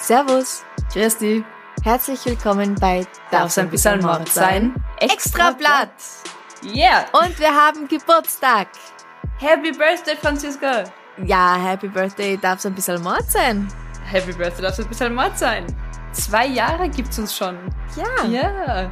Servus, Christi, herzlich willkommen bei darf's ein bisschen Mord sein? Extra Blatt. Yeah! Und wir haben Geburtstag. Happy Birthday, Franziska! Ja, Happy Birthday, darf's ein bisschen Mord sein? Happy Birthday, darf's ein bisschen Mord sein? Zwei Jahre gibt's uns schon. Ja. Ja!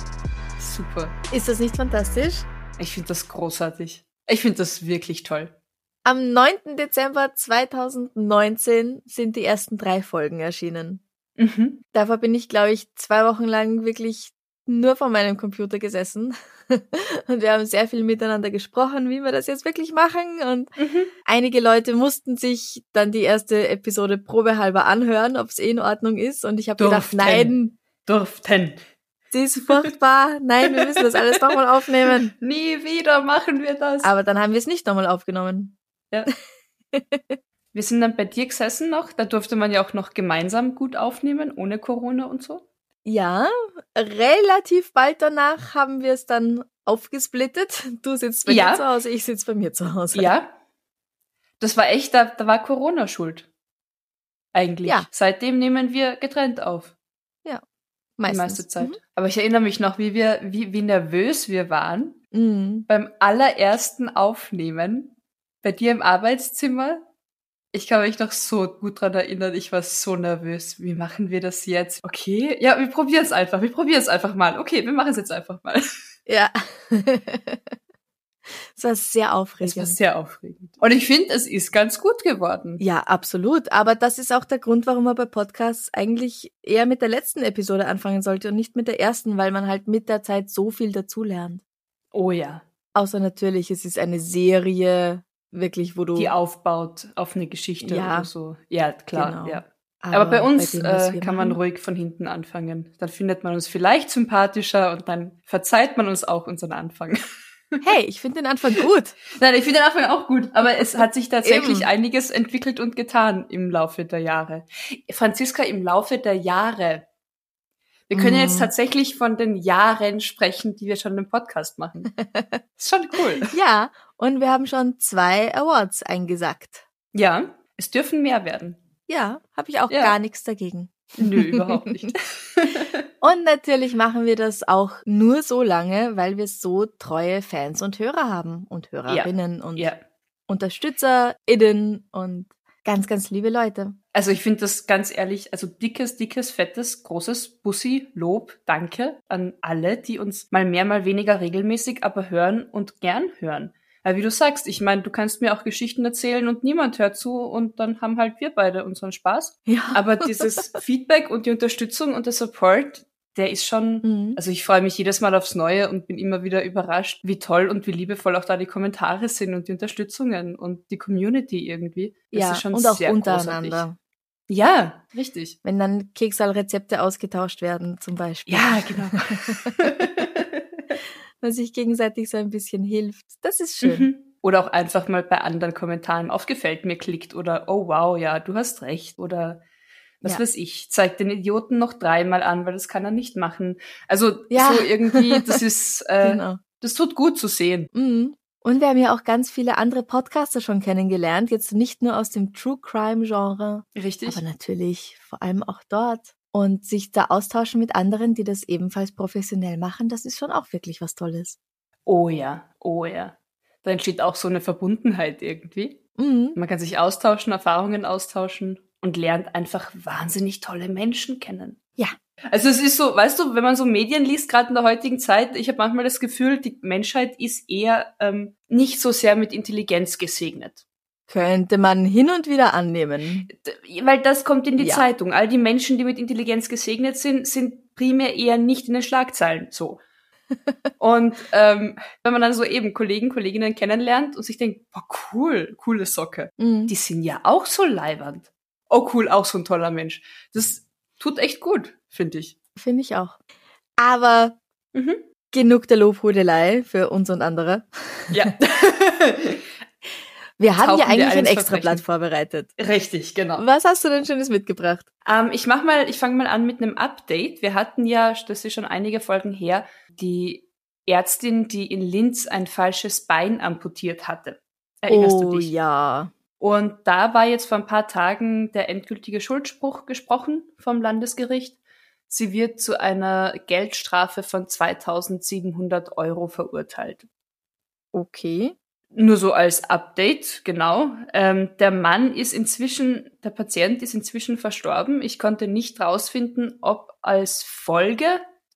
Super. Ist das nicht fantastisch? Ich finde das großartig. Ich finde das wirklich toll. Am 9. Dezember 2019 sind die ersten drei Folgen erschienen. Mhm. Davor bin ich, glaube ich, zwei Wochen lang wirklich nur vor meinem Computer gesessen. Und wir haben sehr viel miteinander gesprochen, wie wir das jetzt wirklich machen. Und Mhm. einige Leute mussten sich dann die erste Episode probehalber anhören, ob es eh in Ordnung ist. Und ich habe gedacht, nein, Durften. Sie ist furchtbar. Nein, wir müssen das alles nochmal aufnehmen. Nie wieder machen wir das. Aber dann haben wir es nicht nochmal aufgenommen. Ja. Wir sind dann bei dir gesessen noch. Da durfte man ja auch noch gemeinsam gut aufnehmen, ohne Corona und so. Ja, relativ bald danach haben wir es dann aufgesplittet. Du sitzt bei Ja. dir zu Hause, ich sitze bei mir zu Hause. Ja. Das war echt, da, da war Corona schuld. Eigentlich. Ja. Seitdem nehmen wir getrennt auf. Die meistens. meiste Zeit. Aber ich erinnere mich noch, wie wir, wie, wie nervös wir waren Mhm. beim allerersten Aufnehmen bei dir im Arbeitszimmer. Ich kann mich noch so gut dran erinnern. Ich war so nervös. Wie machen wir das jetzt? Okay, ja, wir probieren es einfach. Wir probieren es einfach mal. Okay, wir machen es jetzt einfach mal. Ja. Es war sehr Das war aufregend. sehr aufregend. Und ich finde, es ist ganz gut geworden. Ja, absolut. Aber das ist auch der Grund, warum man bei Podcasts eigentlich eher mit der letzten Episode anfangen sollte und nicht mit der ersten, weil man halt mit der Zeit so viel dazulernt. Oh ja. Außer natürlich, es ist eine Serie, wirklich, wo du. Die aufbaut auf eine Geschichte Ja. oder so. Ja, klar, Genau. ja. Aber, bei uns dem, was äh, kann man machen- ruhig von hinten anfangen. Dann findet man uns vielleicht sympathischer und dann verzeiht man uns auch unseren Anfang. Hey, ich finde den Anfang gut. Nein, ich finde den Anfang auch gut, aber es hat sich tatsächlich Eben. einiges entwickelt und getan im Laufe der Jahre. Franziska, im Laufe der Jahre. Wir können Mhm. jetzt tatsächlich von den Jahren sprechen, die wir schon im Podcast machen. ist schon cool. Ja, und wir haben schon zwei Awards eingesackt. Ja, es dürfen mehr werden. Ja, habe ich auch Ja. gar nichts dagegen. Nö, überhaupt nicht. Und natürlich machen wir das auch nur so lange, weil wir so treue Fans und Hörer haben und Hörerinnen und ja. UnterstützerInnen und ganz, ganz liebe Leute. Also ich finde das ganz ehrlich, also dickes, dickes, fettes, großes Bussi, Lob, Danke an alle, die uns mal mehr, mal weniger regelmäßig, aber hören und gern hören. Weil wie du sagst, ich meine, du kannst mir auch Geschichten erzählen und niemand hört zu und dann haben halt wir beide unseren Spaß. Ja. Aber dieses Feedback und die Unterstützung und der Support, der ist schon, Mhm. also ich freue mich jedes Mal aufs Neue und bin immer wieder überrascht, wie toll und wie liebevoll auch da die Kommentare sind und die Unterstützungen und die Community irgendwie. Das ja, ist schon und auch sehr untereinander. Großartig. Ja, richtig. Wenn dann Keksal-Rezepte ausgetauscht werden, zum Beispiel. Ja, genau. Man sich gegenseitig so ein bisschen hilft. Das ist schön. Mhm. Oder auch einfach mal bei anderen Kommentaren auf Gefällt mir klickt oder Oh wow, ja, du hast recht oder was Ja. weiß ich, zeigt den Idioten noch dreimal an, weil das kann er nicht machen. Also Ja. so irgendwie, das ist, äh, Genau. das tut gut zu sehen. Mhm. Und wir haben ja auch ganz viele andere Podcaster schon kennengelernt, jetzt nicht nur aus dem True Crime Genre, Richtig? aber natürlich vor allem auch dort. Und sich da austauschen mit anderen, die das ebenfalls professionell machen, das ist schon auch wirklich was Tolles. Oh ja, oh ja. Da entsteht auch so eine Verbundenheit irgendwie. Mhm. Man kann sich austauschen, Erfahrungen austauschen und lernt einfach wahnsinnig tolle Menschen kennen. Ja. Also es ist so, weißt du, wenn man so Medien liest, gerade in der heutigen Zeit, ich habe manchmal das Gefühl, die Menschheit ist eher ähm, nicht so sehr mit Intelligenz gesegnet. Könnte man hin und wieder annehmen. Weil das kommt in die Ja. Zeitung. All die Menschen, die mit Intelligenz gesegnet sind, sind primär eher nicht in den Schlagzeilen so. und ähm, wenn man dann so eben Kollegen, Kolleginnen kennenlernt und sich denkt, boah, cool, coole Socke, Mhm. die sind ja auch so leibernd. Oh cool, auch so ein toller Mensch. Das tut echt gut, finde ich. Finde ich auch. Aber Mhm. genug der Lobhudelei für uns und andere. Ja. Wir haben ja eigentlich ein extra Blatt vorbereitet. Richtig, genau. Was hast du denn Schönes mitgebracht? Ähm, ich mach mal, ich fange mal an mit einem Update. Wir hatten ja, das ist schon einige Folgen her, die Ärztin, die in Linz ein falsches Bein amputiert hatte. Erinnerst oh du dich? ja. Und da war jetzt vor ein paar Tagen der endgültige Schuldspruch gesprochen vom Landesgericht. Sie wird zu einer Geldstrafe von 2700 Euro verurteilt. Okay. Nur so als Update, genau. Ähm, der Mann ist inzwischen, der Patient ist inzwischen verstorben. Ich konnte nicht rausfinden, ob als Folge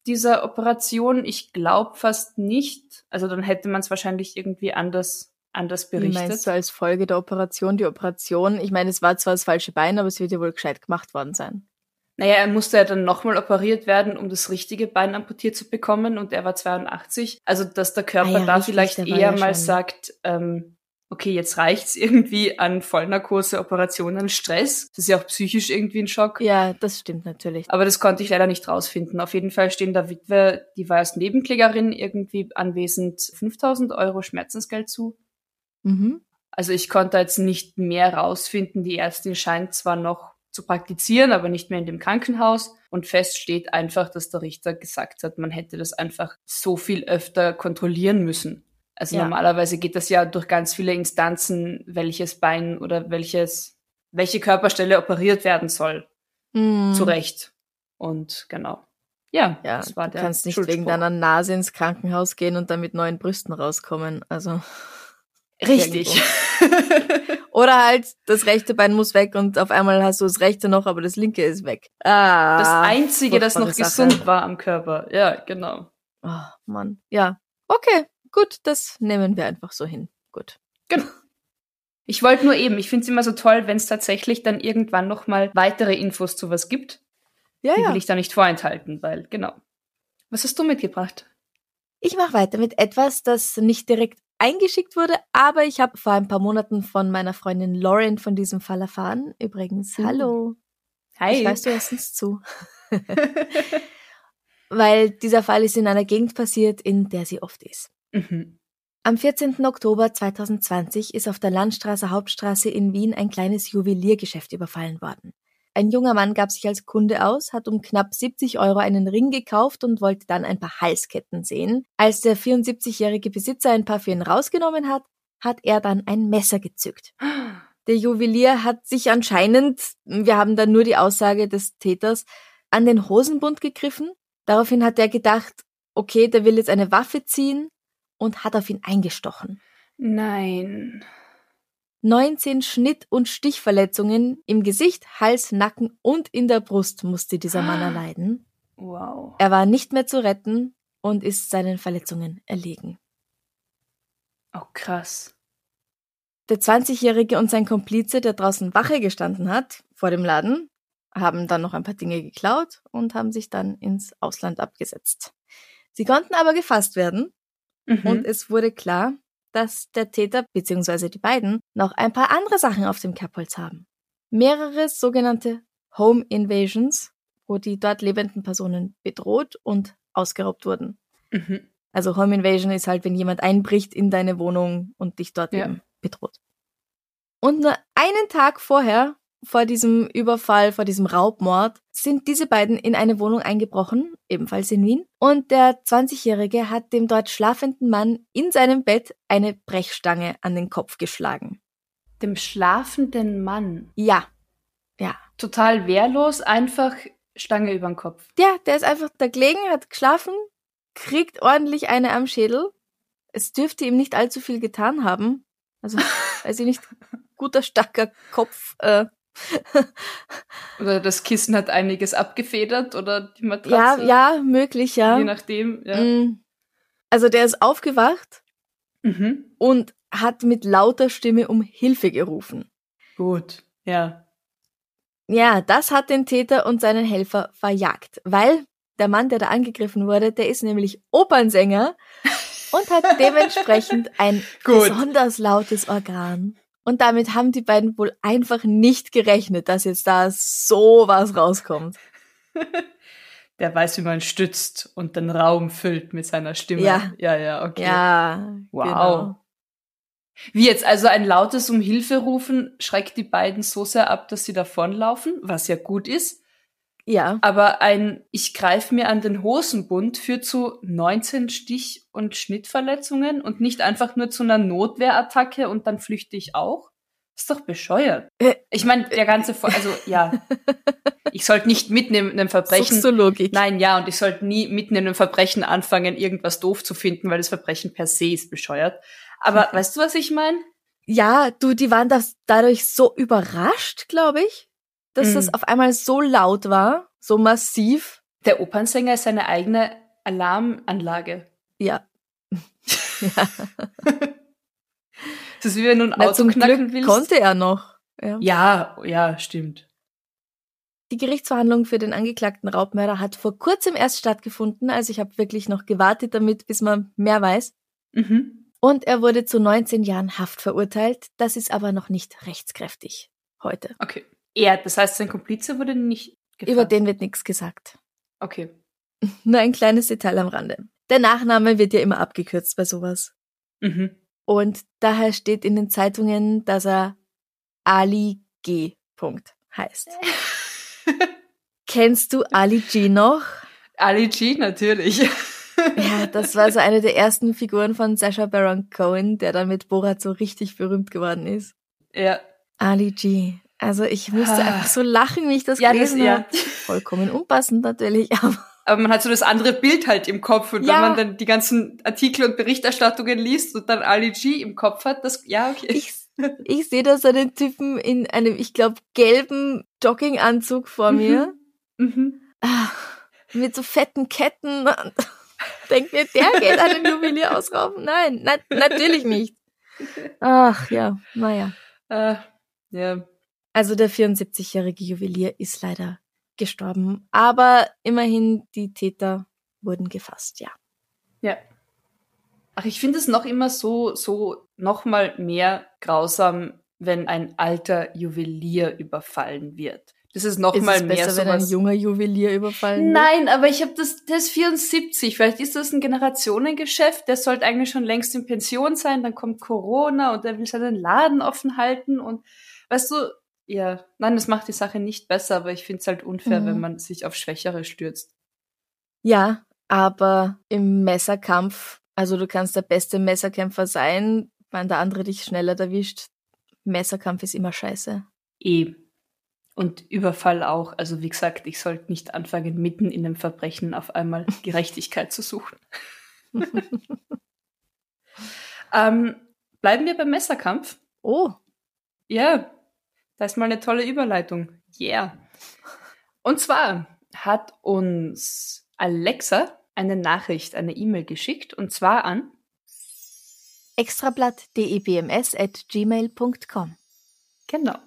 dieser Operation. Ich glaube fast nicht. Also dann hätte man es wahrscheinlich irgendwie anders, anders Wie berichtet. meinst du als Folge der Operation? Die Operation, ich meine, es war zwar das falsche Bein, aber es wird ja wohl gescheit gemacht worden sein. Naja, er musste ja dann nochmal operiert werden, um das richtige Bein amputiert zu bekommen und er war 82. Also, dass der Körper Ah ja, da richtig, vielleicht eher ja mal sagt, ähm, okay, jetzt reicht's irgendwie an Vollnarkose, Operationen, Stress. Das ist ja auch psychisch irgendwie ein Schock. Ja, das stimmt natürlich. Aber das konnte ich leider nicht rausfinden. Auf jeden Fall stehen der Witwe, die war als Nebenklägerin irgendwie anwesend, 5000 Euro Schmerzensgeld zu. Mhm. Also ich konnte jetzt nicht mehr rausfinden. Die Ärztin scheint zwar noch zu praktizieren, aber nicht mehr in dem Krankenhaus. Und fest steht einfach, dass der Richter gesagt hat, man hätte das einfach so viel öfter kontrollieren müssen. Also Ja. normalerweise geht das ja durch ganz viele Instanzen, welches Bein oder welches, welche Körperstelle operiert werden soll. Mhm. Zu Recht. Und genau. Ja, Ja, das war du der kannst nicht wegen deiner Nase ins Krankenhaus gehen und dann mit neuen Brüsten rauskommen. Also. Richtig. Oder halt, das rechte Bein muss weg und auf einmal hast du das rechte noch, aber das linke ist weg. Ah. das Einzige, das noch Sache. gesund war am Körper. Ja, genau. Oh, Mann. Ja. Okay, gut, das nehmen wir einfach so hin. Gut. Genau. Ich wollte nur eben, ich finde es immer so toll, wenn es tatsächlich dann irgendwann noch mal weitere Infos zu was gibt. Ja, Die ja. will ich da nicht vorenthalten, weil, genau. Was hast du mitgebracht? Ich mache weiter mit etwas, das nicht direkt eingeschickt wurde, aber ich habe vor ein paar Monaten von meiner Freundin Lauren von diesem Fall erfahren. Übrigens, Uh. hallo. Hi. Ich weiß, du hörst uns zu. Weil dieser Fall ist in einer Gegend passiert, in der sie oft ist. mhm. Am 14. Oktober 2020 ist auf der Landstraße Hauptstraße in Wien ein kleines Juweliergeschäft überfallen worden. Ein junger Mann gab sich als Kunde aus, hat um knapp 70 Euro einen Ring gekauft und wollte dann ein paar Halsketten sehen. Als der 74-jährige Besitzer ein paar für rausgenommen hat, hat er dann ein Messer gezückt. Der Juwelier hat sich anscheinend, wir haben dann nur die Aussage des Täters, an den Hosenbund gegriffen. Daraufhin hat er gedacht, okay, der will jetzt eine Waffe ziehen und hat auf ihn eingestochen. Nein. 19 Schnitt- und Stichverletzungen im Gesicht, Hals, Nacken und in der Brust musste dieser Mann erleiden. Wow. Er war nicht mehr zu retten und ist seinen Verletzungen erlegen. Oh, krass. Der 20-Jährige und sein Komplize, der draußen Wache gestanden hat, vor dem Laden, haben dann noch ein paar Dinge geklaut und haben sich dann ins Ausland abgesetzt. Sie konnten aber gefasst werden Mhm. und es wurde klar, dass der Täter bzw. die beiden noch ein paar andere Sachen auf dem Kerbholz haben. Mehrere sogenannte Home Invasions, wo die dort lebenden Personen bedroht und ausgeraubt wurden. mhm. Also Home Invasion ist halt, wenn jemand einbricht in deine Wohnung und dich dort Ja. eben bedroht. Und nur einen Tag vorher, vor diesem Überfall, vor diesem Raubmord, sind diese beiden in eine Wohnung eingebrochen, ebenfalls in Wien. Und der 20-Jährige hat dem dort schlafenden Mann in seinem Bett eine Brechstange an den Kopf geschlagen. Dem schlafenden Mann. Ja, ja. Total wehrlos, einfach Stange über den Kopf. Der, der ist einfach da gelegen, hat geschlafen, kriegt ordentlich eine am Schädel. Es dürfte ihm nicht allzu viel getan haben. Also, weiß ich nicht, guter, starker Kopf. Äh, Oder das Kissen hat einiges abgefedert oder die ja, Matratze. ja, möglich, ja. Je nachdem, ja. Mm. Also, der ist aufgewacht Mhm. und hat mit lauter Stimme um Hilfe gerufen. Gut, ja. Ja, das hat den Täter und seinen Helfer verjagt, weil Der Mann, der da angegriffen wurde, der ist nämlich Opernsänger und hat dementsprechend ein Gut. besonders lautes Organ. Und damit haben die beiden wohl einfach nicht gerechnet, dass jetzt da so was rauskommt. Der weiß, wie man stützt und den Raum füllt mit seiner Stimme. Ja. ja, ja okay. Ja, Wow. genau. Wie jetzt also ein lautes um Hilfe rufen schreckt die beiden so sehr ab, dass sie davonlaufen, was ja gut ist. Ja, Aber ein Ich greife mir an den Hosenbund führt zu 19 Stich- und Schnittverletzungen und nicht einfach nur zu einer Notwehrattacke und dann flüchte ich auch. Ist doch bescheuert. Äh. Ich meine, der ganze, Vor also ja, ich sollte nicht mitten in einem Verbrechen suchst du Logik. Nein, ja, und ich sollte nie mitten in einem Verbrechen anfangen, irgendwas doof zu finden, weil das Verbrechen per se ist bescheuert. Aber weißt du, was ich meine? Ja, du, die waren das dadurch so überrascht, glaube ich, dass Mhm. das auf einmal so laut war, so massiv. Der Opernsänger ist seine eigene Alarmanlage. Ja. ja. Das ist wie wenn du ein Na, Auto zum knacken Glück willst. konnte er noch. Ja. ja, ja, stimmt. Die Gerichtsverhandlung für den angeklagten Raubmörder hat vor kurzem erst stattgefunden, also ich habe wirklich noch gewartet damit, bis man mehr weiß. Mhm. Und er wurde zu 19 Jahren Haft verurteilt. Das ist aber noch nicht rechtskräftig heute. Okay. Er, das heißt, sein Komplize wurde nicht gefasst. Über den wird nichts gesagt. Okay. Nur ein kleines Detail am Rande. Der Nachname wird ja immer abgekürzt bei sowas. Mhm. Und daher steht in den Zeitungen, dass er Ali G. Punkt heißt. Kennst du Ali G noch? Ali G, natürlich. Ja, das war so eine der ersten Figuren von Sacha Baron Cohen, der dann mit Borat so richtig berühmt geworden ist. ja. Ali G. Also ich musste Ah. einfach so lachen, wie ich das Ja, das, gelesen ja. habe. Vollkommen unpassend natürlich, aber Aber man hat so das andere Bild halt im Kopf und Ja. wenn man dann die ganzen Artikel und Berichterstattungen liest und dann Ali G im Kopf hat, das, ja, okay. ich, ich sehe da so einen Typen in einem, ich glaube, gelben Jogginganzug vor mir. Mhm. Ah, mit so fetten Ketten. Denkt mir, der geht einen Juwelier ausrauben? Nein, na, natürlich nicht. Ach ja, naja. Äh, ja. Also der 74-jährige Juwelier ist leider gestorben. Aber immerhin, die Täter wurden gefasst, ja. Ja. Ach, ich finde es noch immer so, so noch mal mehr grausam, wenn ein alter Juwelier überfallen wird. Das ist noch Ist mal es mehr besser, wenn ein junger Juwelier überfallen wird? Nein, aber ich habe das, das ist 74. Vielleicht ist das ein Generationengeschäft. Der sollte eigentlich schon längst in Pension sein. Dann kommt Corona und er will seinen Laden offen halten und weißt du, ja, nein, das macht die Sache nicht besser, aber ich finde es halt unfair, Mhm. wenn man sich auf Schwächere stürzt. Ja, aber im Messerkampf, also du kannst der beste Messerkämpfer sein, wenn der andere dich schneller erwischt. Messerkampf ist immer scheiße. Eh. Und Überfall auch. Also wie gesagt, ich sollte nicht anfangen, mitten in einem Verbrechen auf einmal Gerechtigkeit zu suchen. ähm, bleiben wir beim Messerkampf. Oh, Ja, da ist mal eine tolle Überleitung. Yeah. Und zwar hat uns Alexa eine Nachricht, eine E-Mail geschickt und zwar an extrablatt.debms at gmail.com. Genau.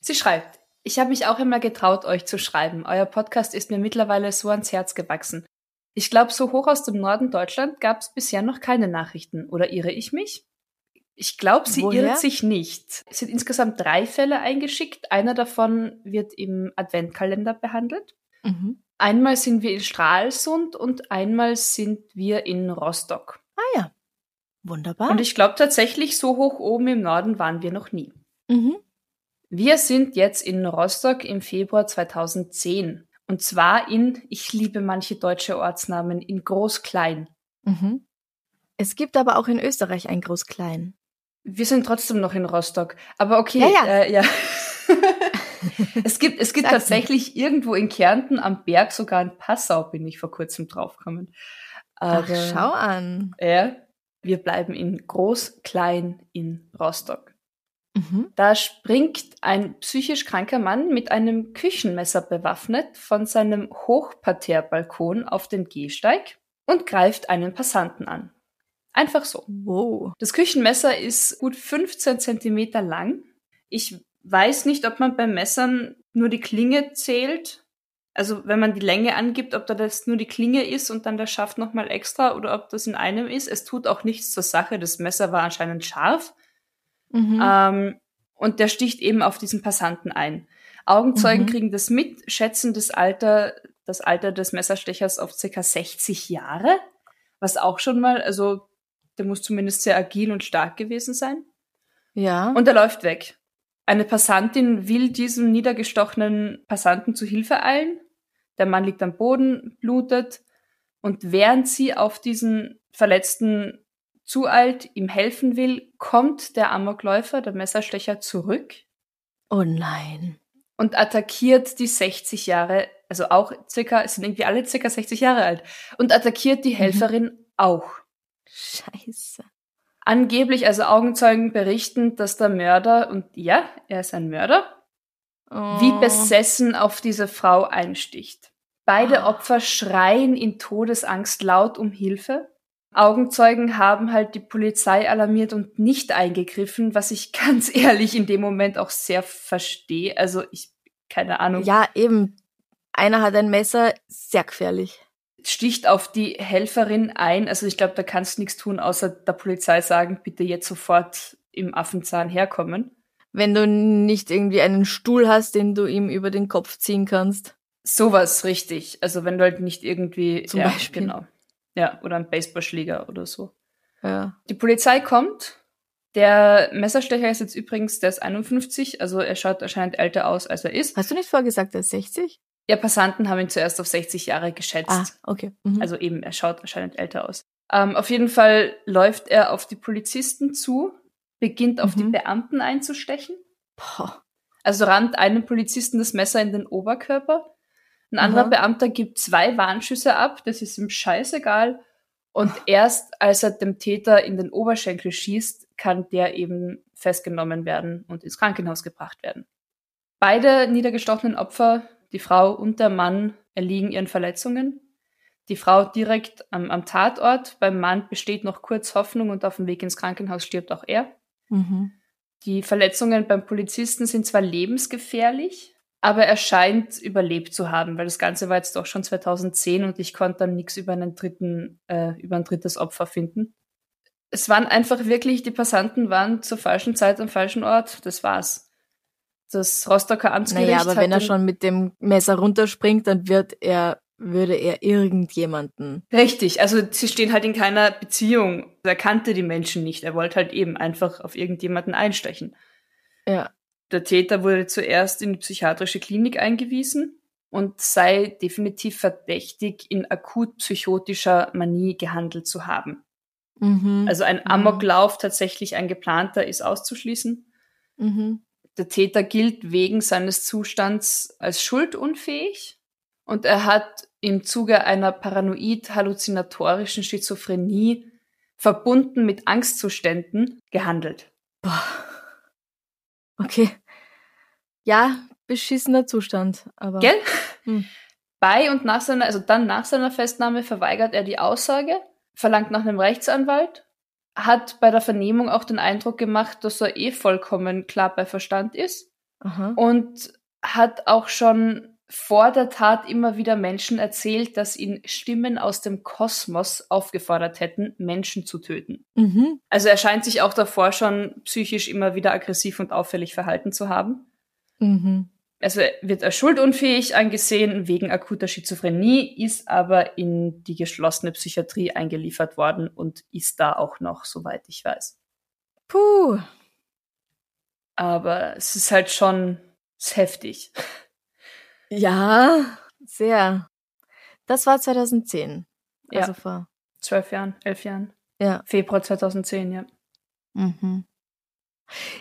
Sie schreibt, ich habe mich auch immer getraut, euch zu schreiben. Euer Podcast ist mir mittlerweile so ans Herz gewachsen. Ich glaube, so hoch aus dem Norden Deutschland gab es bisher noch keine Nachrichten. Oder irre ich mich? Ich glaube, sie Woher? irrt sich nicht. Es sind insgesamt drei Fälle eingeschickt. Einer davon wird im Adventkalender behandelt. Mhm. Einmal sind wir in Stralsund und einmal sind wir in Rostock. Ah ja, wunderbar. Und ich glaube tatsächlich, so hoch oben im Norden waren wir noch nie. mhm. Wir sind jetzt in Rostock im Februar 2010. Und zwar in, ich liebe manche deutsche Ortsnamen, in Groß-Klein. Mhm. Es gibt aber auch in Österreich ein Groß-Klein. Wir sind trotzdem noch in Rostock. Aber okay, Ja, ja. Äh, ja. es gibt, es gibt Sag's tatsächlich irgendwo in Kärnten am Berg sogar in Passau, bin ich vor kurzem draufgekommen. Ach, Aber, schau an. Ja, wir bleiben in Groß-Klein in Rostock. Mhm. Da springt ein psychisch kranker Mann mit einem Küchenmesser bewaffnet von seinem Hochparterrebalkon auf den Gehsteig und greift einen Passanten an. Einfach so. Wow. Das Küchenmesser ist gut 15 Zentimeter lang. Ich weiß nicht, ob man beim Messern nur die Klinge zählt. Also wenn man die Länge angibt, ob da das nur die Klinge ist und dann der Schaft nochmal extra oder ob das in einem ist. Es tut auch nichts zur Sache. Das Messer war anscheinend scharf. Mhm. Ähm, und der sticht eben auf diesen Passanten ein. Augenzeugen Mhm. kriegen das mit, schätzen das Alter, das Alter des Messerstechers auf circa 60 Jahre. Was auch schon mal, also der muss zumindest sehr agil und stark gewesen sein. ja. Und er läuft weg. Eine Passantin will diesem niedergestochenen Passanten zu Hilfe eilen. Der Mann liegt am Boden, blutet. Und während sie auf diesen Verletzten zueilt, ihm helfen will, kommt der Amokläufer, der Messerstecher, zurück oh nein. und attackiert die 60 Jahre, also auch circa, es sind irgendwie alle circa 60 Jahre alt, und attackiert die Helferin auch. Scheiße. Angeblich, also Augenzeugen berichten, dass der Mörder, und ja, er ist ein Mörder, Oh. wie besessen auf diese Frau einsticht. Beide Ah. Opfer schreien in Todesangst laut um Hilfe. Augenzeugen haben halt die Polizei alarmiert und nicht eingegriffen, was ich ganz ehrlich in dem Moment auch sehr verstehe. Also ich, keine Ahnung, Ja, eben. Einer hat ein Messer, sehr gefährlich. Sticht auf die Helferin ein. Also ich glaube, da kannst du nichts tun, außer der Polizei sagen, bitte jetzt sofort im Affenzahn herkommen. Wenn du nicht irgendwie einen Stuhl hast, den du ihm über den Kopf ziehen kannst. Sowas richtig. Also wenn du halt nicht irgendwie Zum ja, Beispiel. genau. Ja, oder ein Baseballschläger oder so. Ja. Die Polizei kommt. Der Messerstecher ist jetzt übrigens, der ist 51, also er schaut anscheinend älter aus, als er ist. Hast du nicht vorgesagt, er ist 60? Ja, Passanten haben ihn zuerst auf 60 Jahre geschätzt. Ah, okay. Mhm. Also eben, er schaut anscheinend älter aus. Ähm, auf jeden Fall läuft er auf die Polizisten zu, beginnt auf die Mhm. Beamten einzustechen. Boah. Also rammt einem Polizisten das Messer in den Oberkörper. Ein anderer. Beamter gibt zwei Warnschüsse ab, das ist ihm scheißegal. Und erst als er dem Täter in den Oberschenkel schießt, kann der eben festgenommen werden und ins Krankenhaus gebracht werden. Beide niedergestochenen Opfer, die Frau und der Mann, erliegen ihren Verletzungen. Die Frau direkt am, am Tatort, beim Mann besteht noch kurz Hoffnung und auf dem Weg ins Krankenhaus stirbt auch er. Mhm. Die Verletzungen beim Polizisten sind zwar lebensgefährlich, aber er scheint überlebt zu haben, weil das Ganze war jetzt doch schon 2010 und ich konnte dann nichts über einen dritten, äh, über ein drittes Opfer finden. Es waren einfach wirklich, die Passanten waren zur falschen Zeit am falschen Ort. Das war's. Das Rostocker Amtsgericht Naja, aber wenn er schon mit dem Messer runterspringt, dann wird er, würde er irgendjemanden. Richtig, also sie stehen halt in keiner Beziehung. Er kannte die Menschen nicht. Er wollte halt eben einfach auf irgendjemanden einstechen. Ja. Der Täter wurde zuerst in die psychiatrische Klinik eingewiesen und sei definitiv verdächtig, in akut psychotischer Manie gehandelt zu haben. Mhm. Also ein Amoklauf, tatsächlich ein geplanter, ist auszuschließen. Mhm. Der Täter gilt wegen seines Zustands als schuldunfähig und er hat im Zuge einer paranoid-halluzinatorischen Schizophrenie verbunden mit Angstzuständen gehandelt. Boah. Okay. Ja, beschissener Zustand, aber. Gell? Hm. Bei und nach seiner, also dann nach seiner Festnahme verweigert er die Aussage, verlangt nach einem Rechtsanwalt, hat bei der Vernehmung auch den Eindruck gemacht, dass er eh vollkommen klar bei Verstand ist Aha. und hat auch schon vor der Tat immer wieder Menschen erzählt, dass ihn Stimmen aus dem Kosmos aufgefordert hätten, Menschen zu töten. Mhm. Also er scheint sich auch davor schon psychisch immer wieder aggressiv und auffällig verhalten zu haben. Mhm. Also wird er schuldunfähig angesehen wegen akuter Schizophrenie, ist aber in die geschlossene Psychiatrie eingeliefert worden und ist da auch noch, soweit ich weiß. Puh. Aber es ist halt schon ist heftig. Ja, sehr. Das war 2010. Ja. Also vor. Zwölf Jahren, elf Jahren. Ja. Februar 2010, ja. Mhm.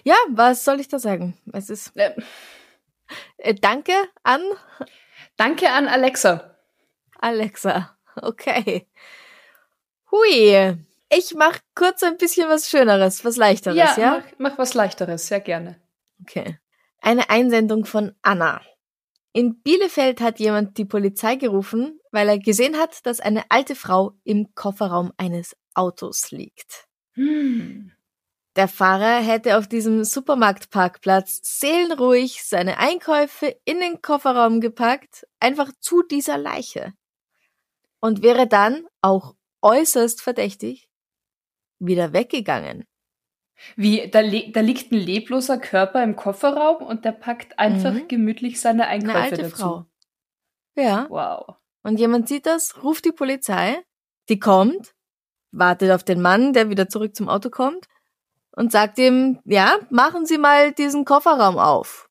Ja, was soll ich da sagen? Es ist. Äh, danke an danke an Alexa. Alexa. Okay. Hui. Ich mach kurz ein bisschen was Schöneres, was Leichteres, ja? ja, Mach, mach was Leichteres, sehr gerne. Okay. Eine Einsendung von Anna. In Bielefeld hat jemand die Polizei gerufen, weil er gesehen hat, dass eine alte Frau im Kofferraum eines Autos liegt. Hm. Der Fahrer hätte auf diesem Supermarktparkplatz seelenruhig seine Einkäufe in den Kofferraum gepackt, einfach zu dieser Leiche. Und wäre dann, auch äußerst verdächtig, wieder weggegangen. Wie, da, da liegt ein lebloser Körper im Kofferraum und der packt einfach Mhm. gemütlich seine Eine Einkäufe alte dazu. Frau. Ja. Wow. Und jemand sieht das, ruft die Polizei, die kommt, wartet auf den Mann, der wieder zurück zum Auto kommt und sagt ihm, ja, machen Sie mal diesen Kofferraum auf.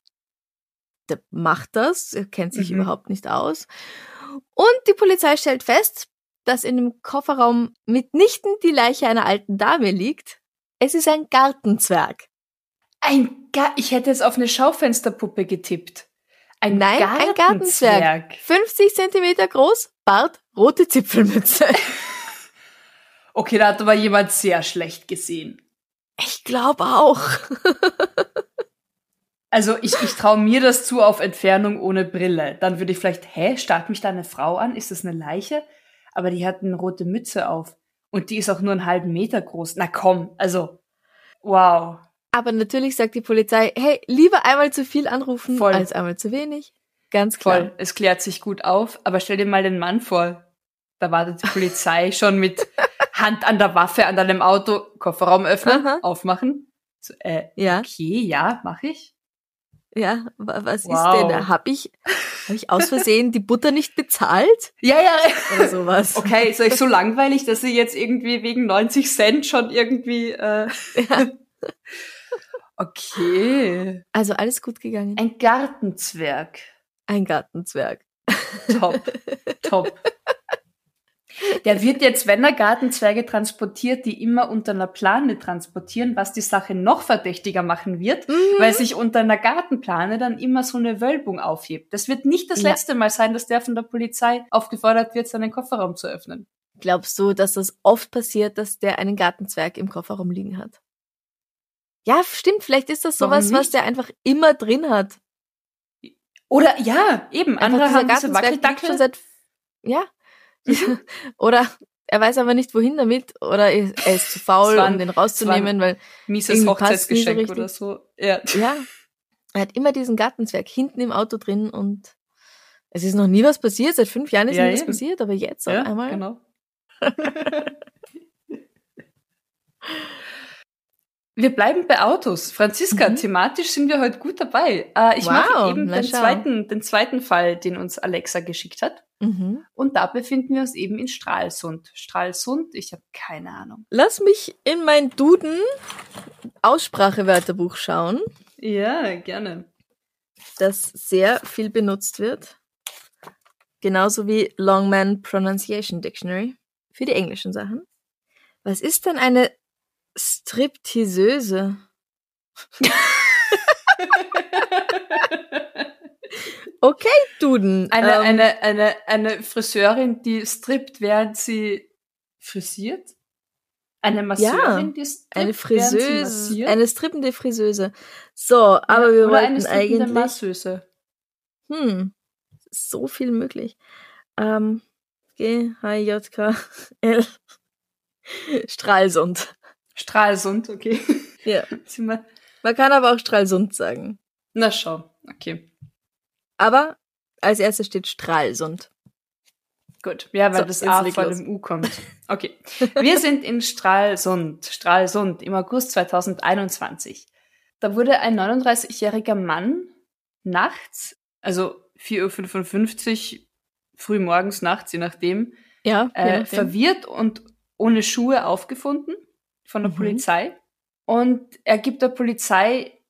Der macht das, er kennt sich Mhm. überhaupt nicht aus. Und die Polizei stellt fest, dass in dem Kofferraum mitnichten die Leiche einer alten Dame liegt. Es ist ein Gartenzwerg. Ein Ga ich hätte jetzt auf eine Schaufensterpuppe getippt. Ein Nein, ein Gartenzwerg. 50 Zentimeter groß, Bart, rote Zipfelmütze. Okay, da hat aber jemand sehr schlecht gesehen. Ich glaube auch. Also ich, ich traue mir das zu auf Entfernung ohne Brille. Dann würde ich vielleicht, hä, starrt mich da eine Frau an? Ist das eine Leiche? Aber die hat eine rote Mütze auf. Und die ist auch nur einen halben Meter groß. Na komm, also, wow. Aber natürlich sagt die Polizei, hey, lieber einmal zu viel anrufen Voll. als einmal zu wenig. Ganz klar. Voll, es klärt sich gut auf. Aber stell dir mal den Mann vor. Da wartet die Polizei schon mit Hand an der Waffe an deinem Auto, Kofferraum öffnen, Aha. aufmachen. So, äh, Ja, okay, ja, mach ich. ja, wa- was Wow. ist denn? Hab ich, hab ich aus Versehen die Butter nicht bezahlt? Ja, ja. Oder sowas. Okay, ist euch so langweilig, dass ihr jetzt irgendwie wegen 90 Cent schon irgendwie. Äh Ja. Okay. Also alles gut gegangen. Ein Gartenzwerg. Ein Gartenzwerg. Top. Top. Der wird jetzt, wenn er Gartenzwerge transportiert, die immer unter einer Plane transportieren, was die Sache noch verdächtiger machen wird, Mhm. weil sich unter einer Gartenplane dann immer so eine Wölbung aufhebt. Das wird nicht das Ja. letzte Mal sein, dass der von der Polizei aufgefordert wird, seinen Kofferraum zu öffnen. Glaubst du, dass das oft passiert, dass der einen Gartenzwerg im Kofferraum liegen hat? Ja, stimmt. Vielleicht ist das sowas, was der einfach immer drin hat. Oder ja, eben, Einfach andere haben diese Wackeldackel. schon seit, ja. Oder er weiß aber nicht, wohin damit, oder er ist zu faul, war um den rauszunehmen, weil, mieses so Hochzeitsgeschenk richtig. oder so. Ja. ja, er hat immer diesen Gartenzwerg hinten im Auto drin und es ist noch nie was passiert. Seit fünf Jahren ist Ja, nie was passiert, aber jetzt auf ja, einmal. genau. Wir bleiben bei Autos. Franziska, Mhm. thematisch sind wir heute gut dabei. Äh, ich Wow, mache eben den zweiten, den zweiten Fall, den uns Alexa geschickt hat. Mhm. Und da befinden wir uns eben in Stralsund. Stralsund, ich habe keine Ahnung. Lass mich in mein Duden Aussprachewörterbuch schauen, Ja, gerne. das sehr viel benutzt wird. Genauso wie Longman Pronunciation Dictionary für die englischen Sachen. Was ist denn eine Stripteaseuse? Okay, Duden. Eine, ähm, eine, eine, eine Friseurin, die strippt, während sie frisiert? Eine Masseurin, die strippt, eine Friseuse, eine strippende Friseuse. So, aber wir Oder wollten eine eigentlich, Masseuse. hm, so viel möglich. Ähm, G, H, J, K, L, Stralsund. Stralsund, okay. Ja. Wir- Man kann aber auch Stralsund sagen. Na schau, okay. Aber als erstes steht Stralsund. Gut, ja, weil So, das A vor los. dem U kommt. Okay. Wir sind in Stralsund, Stralsund im August 2021. Da wurde ein 39-jähriger Mann nachts, also 4.55 Uhr, früh morgens, nachts, je nachdem, Ja, je äh, nachdem. verwirrt und ohne Schuhe aufgefunden von der Mhm. Polizei. Und er gibt der Polizei,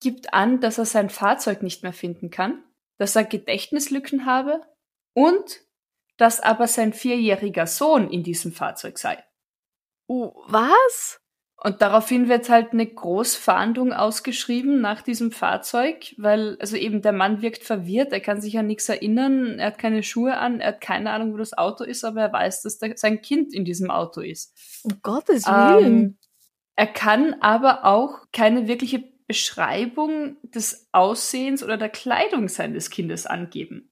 gibt an, dass er sein Fahrzeug nicht mehr finden kann, dass er Gedächtnislücken habe und dass aber sein vierjähriger Sohn in diesem Fahrzeug sei. Uh, was? Und daraufhin wird halt eine Großfahndung ausgeschrieben nach diesem Fahrzeug, weil also eben der Mann wirkt verwirrt, er kann sich an nichts erinnern, er hat keine Schuhe an, er hat keine Ahnung, wo das Auto ist, aber er weiß, dass da sein Kind in diesem Auto ist. Um Gottes Willen. Ähm, er kann aber auch keine wirkliche Beschreibung des Aussehens oder der Kleidung seines Kindes angeben.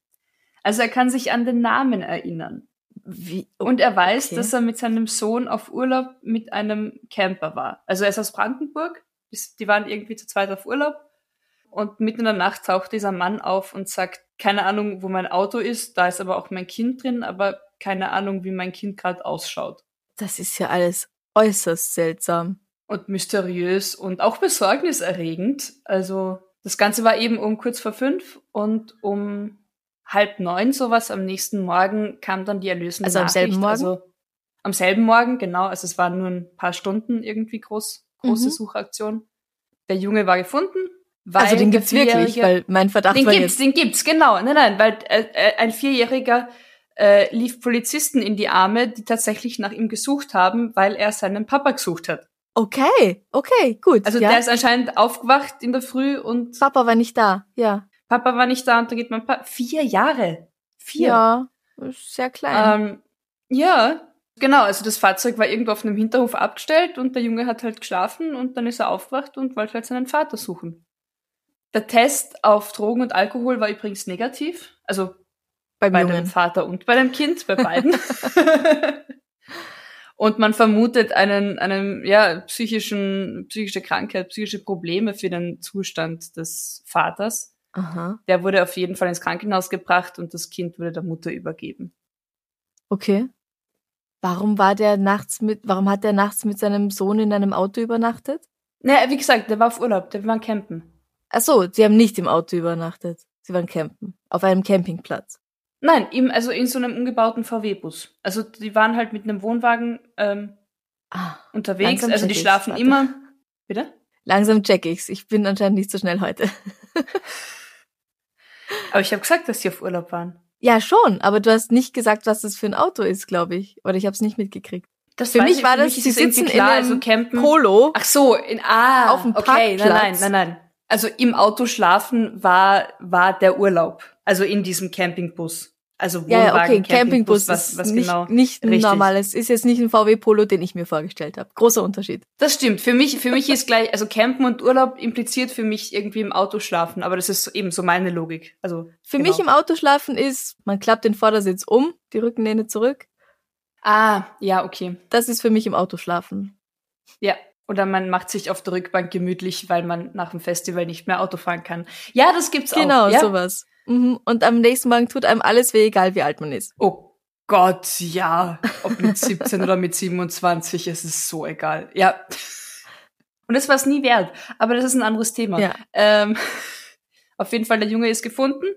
Also er kann sich an den Namen erinnern. Wie? Und er weiß, Okay. dass er mit seinem Sohn auf Urlaub mit einem Camper war. Also er ist aus Brandenburg, die waren irgendwie zu zweit auf Urlaub. Und mitten in der Nacht taucht dieser Mann auf und sagt, keine Ahnung, wo mein Auto ist, da ist aber auch mein Kind drin, aber keine Ahnung, wie mein Kind gerade ausschaut. Das ist ja alles äußerst seltsam. Und mysteriös und auch besorgniserregend. Also das Ganze war eben um kurz vor fünf und um halb neun sowas am nächsten Morgen kam dann die erlösende Also am Nachricht. selben Morgen? Also am selben Morgen, genau. Also es waren nur ein paar Stunden irgendwie groß, große Mhm. Suchaktion. Der Junge war gefunden. Weil also den gibt's wirklich, weil mein Verdacht den war gibt's, jetzt. den gibt's, genau. Nein, nein, weil äh, äh, ein Vierjähriger äh, lief Polizisten in die Arme, die tatsächlich nach ihm gesucht haben, weil er seinen Papa gesucht hat. Okay, okay, gut. Also ja. der ist anscheinend aufgewacht in der Früh und Papa war nicht da. Ja. Papa war nicht da und da geht mein Papa. Vier Jahre. Vier. Ja, sehr klein. Ähm, ja, genau. Also das Fahrzeug war irgendwo auf einem Hinterhof abgestellt und der Junge hat halt geschlafen und dann ist er aufgewacht und wollte halt seinen Vater suchen. Der Test auf Drogen und Alkohol war übrigens negativ. Also beim bei Jungen. dem Vater und bei dem Kind, bei beiden. und man vermutet einen, einen, ja, psychischen, psychische Krankheit, psychische Probleme für den Zustand des Vaters. Aha. Der wurde auf jeden Fall ins Krankenhaus gebracht und das Kind wurde der Mutter übergeben. Okay. Warum war der nachts mit, warum hat der nachts mit seinem Sohn in einem Auto übernachtet? Naja, wie gesagt, der war auf Urlaub, der war campen. Ach so, sie haben nicht im Auto übernachtet. Sie waren campen. Auf einem Campingplatz. Nein, im, also in so einem umgebauten VW-Bus. Also die waren halt mit einem Wohnwagen ähm, Ah, unterwegs. Also die schlafen warte. immer. Bitte? langsam check ich's. Ich bin anscheinend nicht so schnell heute. Aber ich habe gesagt, dass die auf Urlaub waren. Ja, schon, aber du hast nicht gesagt, was das für ein Auto ist, glaube ich. Oder ich habe es nicht mitgekriegt. Das Für mich ich, war für das, mich sie sitzen in klar, einem also campen. Polo. Ach so, in ah, Auf dem okay, nein, nein, Parkplatz. nein, nein. Also im Auto schlafen war war der Urlaub. Also in diesem Campingbus. Also Ja, ja, Wohnwagen, okay, Campingbus was, ist was nicht, genau. nicht Richtig. normal. Es ist jetzt nicht ein VW Polo, den ich mir vorgestellt habe. Großer Unterschied. Das stimmt. Für mich, für mich ist gleich, also Campen und Urlaub impliziert für mich irgendwie im Auto schlafen, aber das ist eben so meine Logik. Also Für genau. mich im Auto schlafen ist, man klappt den Vordersitz um, die Rückenlehne zurück. Ah, ja, okay. Das ist für mich im Auto schlafen. Ja. Oder man macht sich auf der Rückbank gemütlich, weil man nach dem Festival nicht mehr Auto fahren kann. Ja, das gibt's Genau, auch. Ja? sowas. Mhm. Und am nächsten Morgen tut einem alles weh, egal wie alt man ist. Oh Gott, ja. Ob mit 17 oder mit 27, es ist so egal. Ja. Und es war es nie wert. Aber das ist ein anderes Thema. Ja. Ähm, auf jeden Fall, der Junge ist gefunden.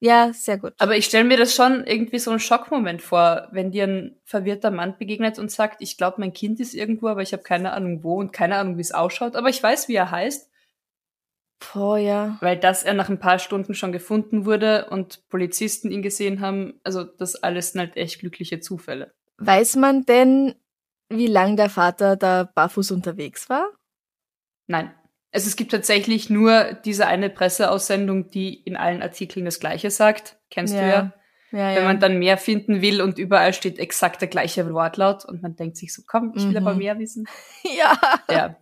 Ja, sehr gut. Aber ich stelle mir das schon irgendwie so einen Schockmoment vor, wenn dir ein verwirrter Mann begegnet und sagt, ich glaube, mein Kind ist irgendwo, aber ich habe keine Ahnung wo und keine Ahnung, wie es ausschaut, aber ich weiß, wie er heißt, Boah, ja. weil dass er nach ein paar Stunden schon gefunden wurde und Polizisten ihn gesehen haben, also das alles sind halt echt glückliche Zufälle. Weiß man denn, wie lang der Vater da barfuß unterwegs war? Nein. Also es gibt tatsächlich nur diese eine Presseaussendung, die in allen Artikeln das Gleiche sagt. Kennst du ja. Ja, ja. Wenn man dann mehr finden will und überall steht exakt der gleiche Wortlaut und man denkt sich so, komm, ich will Mhm. aber mehr wissen. ja. Ja,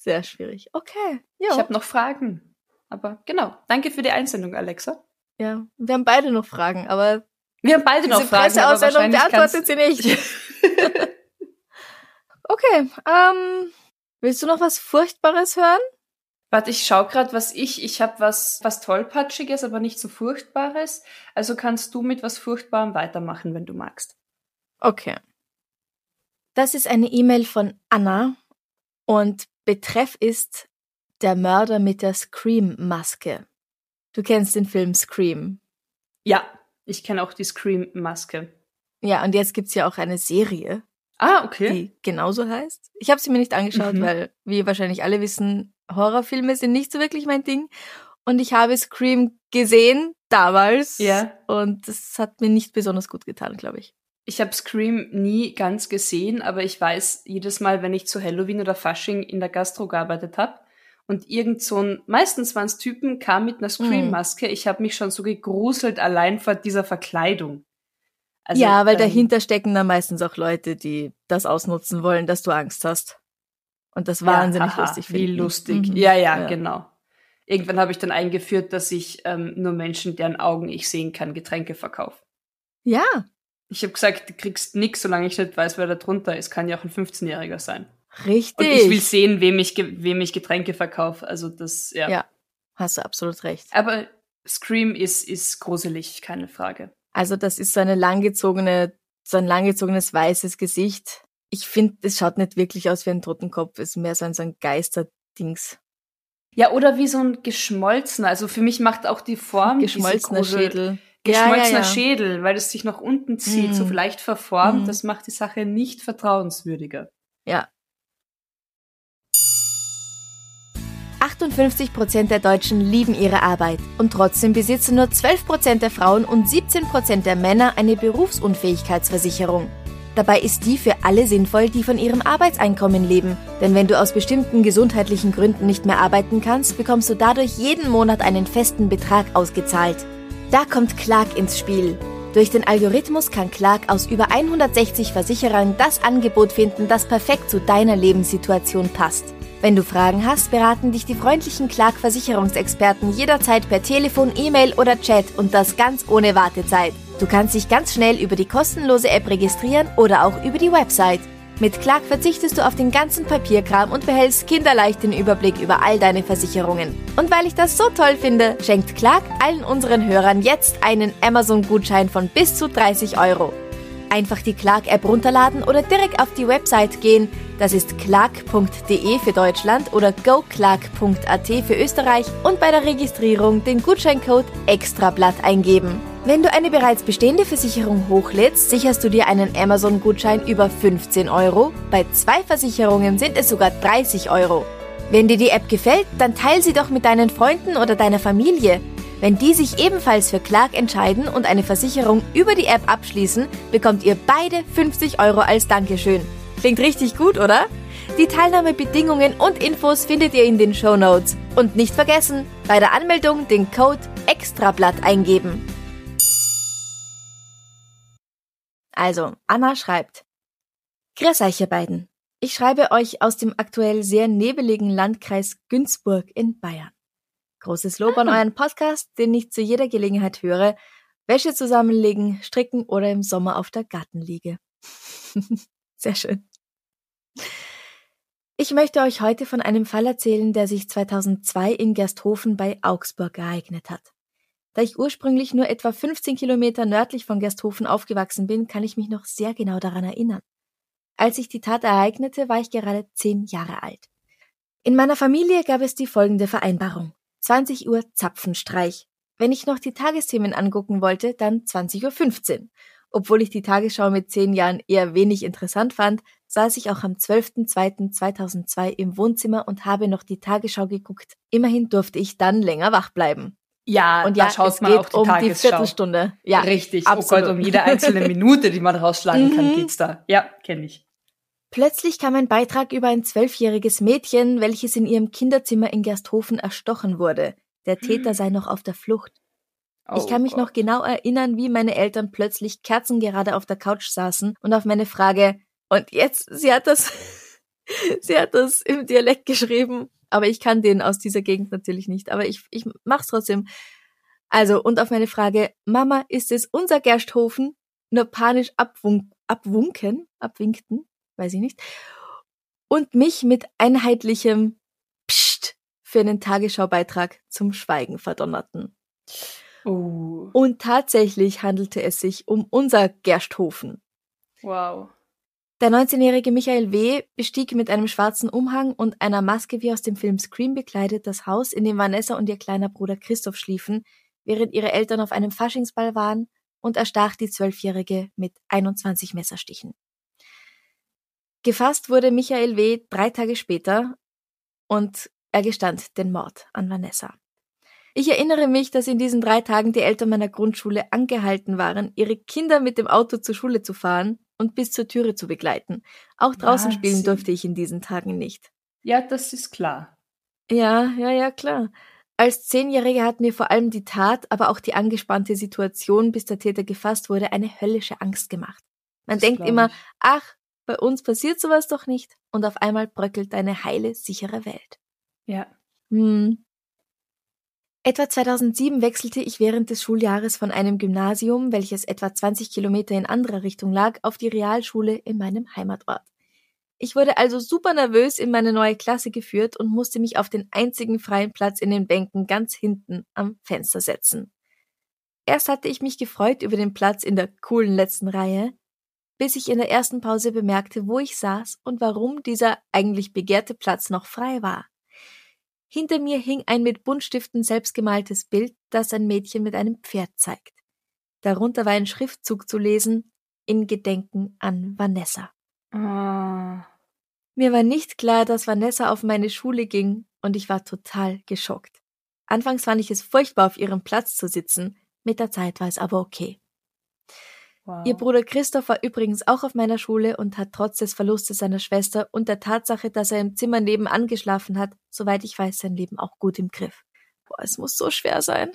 Sehr schwierig. Okay. Ja. ich habe noch Fragen. Aber genau, danke für die Einsendung, Alexa. ja. Wir haben beide noch Fragen, aber Wir haben beide diese noch Fragen, aber Presseaussendung beantwortet sie nicht. okay. Ähm, willst du noch was Furchtbares hören? Warte, ich schau grad, was ich, ich habe was, was tollpatschiges, aber nicht so furchtbares. Also kannst du mit was Furchtbarem weitermachen, wenn du magst. Okay. Das ist eine E-Mail von Anna und Betreff ist der Mörder mit der Scream-Maske. Du kennst den Film Scream. Ja, ich kenne auch die Scream-Maske. Ja, und jetzt gibt's ja auch eine Serie, Ah, okay. die genauso heißt. Ich habe sie mir nicht angeschaut, Mhm. weil, wie wahrscheinlich alle wissen, Horrorfilme sind nicht so wirklich mein Ding. Und ich habe Scream gesehen damals. Ja. Und das hat mir nicht besonders gut getan, glaube ich. Ich habe Scream nie ganz gesehen, aber ich weiß, jedes Mal, wenn ich zu Halloween oder Fasching in der Gastro gearbeitet habe und irgend so ein, meistens waren es Typen, kam mit einer Scream-Maske, ich habe mich schon so gegruselt allein vor dieser Verkleidung. Also, ja, weil ähm, dahinter stecken dann meistens auch Leute, die das ausnutzen wollen, dass du Angst hast. Und das wahnsinnig haha, lustig Wie finden. lustig. Mhm. Ja, ja, genau. Irgendwann habe ich dann eingeführt, dass ich ähm, nur Menschen, deren Augen ich sehen kann, Getränke verkaufe. Ja, Ich habe gesagt, du kriegst nix, solange ich nicht weiß, wer da drunter ist. Kann ja auch ein 15-Jähriger sein. Richtig. Und ich will sehen, wem ich, wem ich Getränke verkaufe. Also das, ja. Ja, hast du absolut recht. Aber Scream ist, ist gruselig, keine Frage. Also das ist so eine langgezogene, so ein langgezogenes weißes Gesicht. Ich finde, es schaut nicht wirklich aus wie ein Totenkopf, es ist mehr so ein, so ein Geisterdings. Ja, oder wie so ein geschmolzener. Also für mich macht auch die Form Geschmolzener Schädel. Geschmolzener ja, ja, ja. Schädel, weil es sich nach unten zieht, Mhm. so leicht verformt. Mhm. Das macht die Sache nicht vertrauenswürdiger. Ja. 58 Prozent der Deutschen lieben ihre Arbeit und trotzdem besitzen nur 12 Prozent der Frauen und 17 Prozent der Männer eine Berufsunfähigkeitsversicherung. Dabei ist die für alle sinnvoll, die von ihrem Arbeitseinkommen leben. Denn wenn du aus bestimmten gesundheitlichen Gründen nicht mehr arbeiten kannst, bekommst du dadurch jeden Monat einen festen Betrag ausgezahlt. Da kommt Clark ins Spiel. Durch den Algorithmus kann Clark aus über 160 Versicherern das Angebot finden, das perfekt zu deiner Lebenssituation passt. Wenn du Fragen hast, beraten dich die freundlichen Clark Versicherungsexperten jederzeit per Telefon, E-Mail oder Chat und das ganz ohne Wartezeit. Du kannst dich ganz schnell über die kostenlose App registrieren oder auch über die Website. Mit Clark verzichtest du auf den ganzen Papierkram und behältst kinderleicht den Überblick über all deine Versicherungen. Und weil ich das so toll finde, schenkt Clark allen unseren Hörern jetzt einen Amazon-Gutschein von bis zu 30 Euro. Einfach die Clark-App runterladen oder direkt auf die Website gehen. Das ist clark.de für Deutschland oder goclark.at für Österreich und bei der Registrierung den Gutscheincode Extrablatt eingeben. Wenn du eine bereits bestehende Versicherung hochlädst, sicherst du dir einen Amazon-Gutschein über 15 Euro. Bei zwei Versicherungen sind es sogar 30 Euro. Wenn dir die App gefällt, dann teil sie doch mit deinen Freunden oder deiner Familie. Wenn die sich ebenfalls für Clark entscheiden und eine Versicherung über die App abschließen, bekommt ihr beide 50 Euro als Dankeschön. Klingt richtig gut, oder? Die Teilnahmebedingungen und Infos findet ihr in den Show Notes. Und nicht vergessen, bei der Anmeldung den Code Extrablatt eingeben. Also, Anna schreibt. Grüß euch, ihr beiden. Ich schreibe euch aus dem aktuell sehr nebeligen Landkreis Günzburg in Bayern. Großes Lob an Ah. euren Podcast, den ich zu jeder Gelegenheit höre. Wäsche zusammenlegen, stricken oder im Sommer auf der Gartenliege. Sehr schön. Ich möchte euch heute von einem Fall erzählen, der sich 2002 in Gersthofen bei Augsburg ereignet hat. Da ich ursprünglich nur etwa 15 Kilometer nördlich von Gersthofen aufgewachsen bin, kann ich mich noch sehr genau daran erinnern. Als sich die Tat ereignete, war ich gerade zehn Jahre alt. In meiner Familie gab es die folgende Vereinbarung. 20 Uhr Zapfenstreich. Wenn ich noch die Tagesthemen angucken wollte, dann 20.15 Uhr. Obwohl ich die Tagesschau mit zehn Jahren eher wenig interessant fand, saß ich auch am 12.02.2002 im Wohnzimmer und habe noch die Tagesschau geguckt. Immerhin durfte ich dann länger wach bleiben. Ja, Und ja, schaut es man geht auch die um die. Viertelstunde. Ja, Richtig. absolut. Oh Gott, um jede einzelne Minute, die man rausschlagen kann, Mhm. geht's da. Ja, kenne ich. Plötzlich kam ein Beitrag über ein zwölfjähriges Mädchen, welches in ihrem Kinderzimmer in Gersthofen erstochen wurde. Der Täter sei noch auf der Flucht. ich Oh kann mich Gott. noch genau erinnern, wie meine Eltern plötzlich kerzengerade auf der Couch saßen und auf meine Frage, und jetzt, sie hat das, sie hat das im Dialekt geschrieben, aber ich kann den aus dieser Gegend natürlich nicht, aber ich, ich mach's trotzdem. Also, und auf meine Frage, Mama, ist es unser Gersthofen? Nur panisch abwunk, abwunken, abwinkten, weiß ich nicht. Und mich mit einheitlichem Psst für einen Tagesschaubeitrag zum Schweigen verdonnerten. Oh, Und tatsächlich handelte es sich um unser Gersthofen. wow. Der 19-jährige Michael W. bestieg mit einem schwarzen Umhang und einer Maske wie aus dem Film Scream bekleidet das Haus, in dem Vanessa und ihr kleiner Bruder Christoph schliefen, während ihre Eltern auf einem Faschingsball waren und erstach die Zwölfjährige mit 21 Messerstichen. Gefasst wurde Michael W. drei Tage später und er gestand den Mord an Vanessa. Ich erinnere mich, dass in diesen drei Tagen die Eltern meiner Grundschule angehalten waren, ihre Kinder mit dem Auto zur Schule zu fahren und bis zur Türe zu begleiten. Auch draußen spielen Wahnsinn. durfte ich in diesen Tagen nicht. Ja, das ist klar. Ja, ja, ja, klar. Als Zehnjährige hat mir vor allem die Tat, aber auch die angespannte Situation, bis der Täter gefasst wurde, eine höllische Angst gemacht. Man Das denkt immer, ach, bei uns passiert sowas doch nicht. Und auf einmal bröckelt eine heile, sichere Welt. Ja. Hm. Etwa 2007 wechselte ich während des Schuljahres von einem Gymnasium, welches etwa 20 Kilometer in anderer Richtung lag, auf die Realschule in meinem Heimatort. Ich wurde also super nervös in meine neue Klasse geführt und musste mich auf den einzigen freien Platz in den Bänken ganz hinten am Fenster setzen. Erst hatte ich mich gefreut über den Platz in der coolen letzten Reihe, bis ich in der ersten Pause bemerkte, wo ich saß und warum dieser eigentlich begehrte Platz noch frei war. Hinter mir hing ein mit Buntstiften selbstgemaltes Bild, das ein Mädchen mit einem Pferd zeigt. Darunter war ein Schriftzug zu lesen, in Gedenken an Vanessa. Ah. Mir war nicht klar, dass Vanessa auf meine Schule ging, und ich war total geschockt. Anfangs fand ich es furchtbar, auf ihrem Platz zu sitzen, mit der Zeit war es aber okay. Wow. Ihr Bruder Christoph war übrigens auch auf meiner Schule und hat trotz des Verlustes seiner Schwester und der Tatsache, dass er im Zimmer nebenan geschlafen hat, soweit ich weiß, sein Leben auch gut im Griff. Boah, es muss so schwer sein.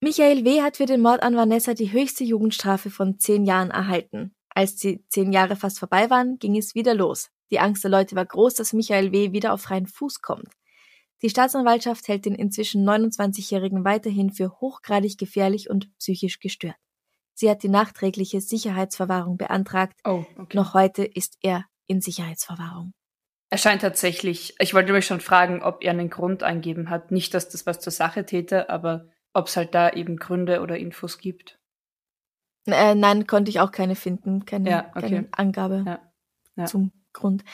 Michael W. hat für den Mord an Vanessa die höchste Jugendstrafe von zehn Jahren erhalten. Als die zehn Jahre fast vorbei waren, ging es wieder los. Die Angst der Leute war groß, dass Michael W. wieder auf freien Fuß kommt. Die Staatsanwaltschaft hält den inzwischen 29-Jährigen weiterhin für hochgradig gefährlich und psychisch gestört. Sie hat die nachträgliche Sicherheitsverwahrung beantragt. Oh, okay. Noch heute ist er in Sicherheitsverwahrung. Er scheint tatsächlich, ich wollte mich schon fragen, ob er einen Grund eingeben hat. Nicht, dass das was zur Sache täte, aber ob es halt da eben Gründe oder Infos gibt. Äh, nein, konnte ich auch keine finden, keine, Ja, okay. keine Angabe Ja. Ja. zum Grund.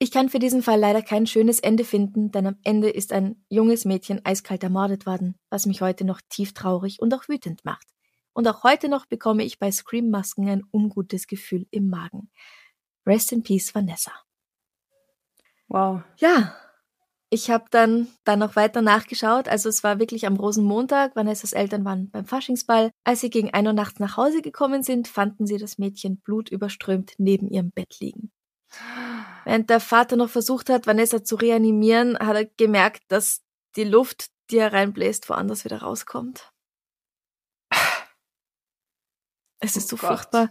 Ich kann für diesen Fall leider kein schönes Ende finden, denn am Ende ist ein junges Mädchen eiskalt ermordet worden, was mich heute noch tief traurig und auch wütend macht. Und auch heute noch bekomme ich bei Scream-Masken ein ungutes Gefühl im Magen. Rest in Peace, Vanessa. Wow. Ja, ich habe dann dann noch weiter nachgeschaut. Also es war wirklich am Rosenmontag. Vanessas Eltern waren beim Faschingsball. Als sie gegen ein Uhr nachts nach Hause gekommen sind, fanden sie das Mädchen blutüberströmt neben ihrem Bett liegen. Während der Vater noch versucht hat, Vanessa zu reanimieren, hat er gemerkt, dass die Luft, die er reinbläst, woanders wieder rauskommt. Es ist Oh so Gott. furchtbar.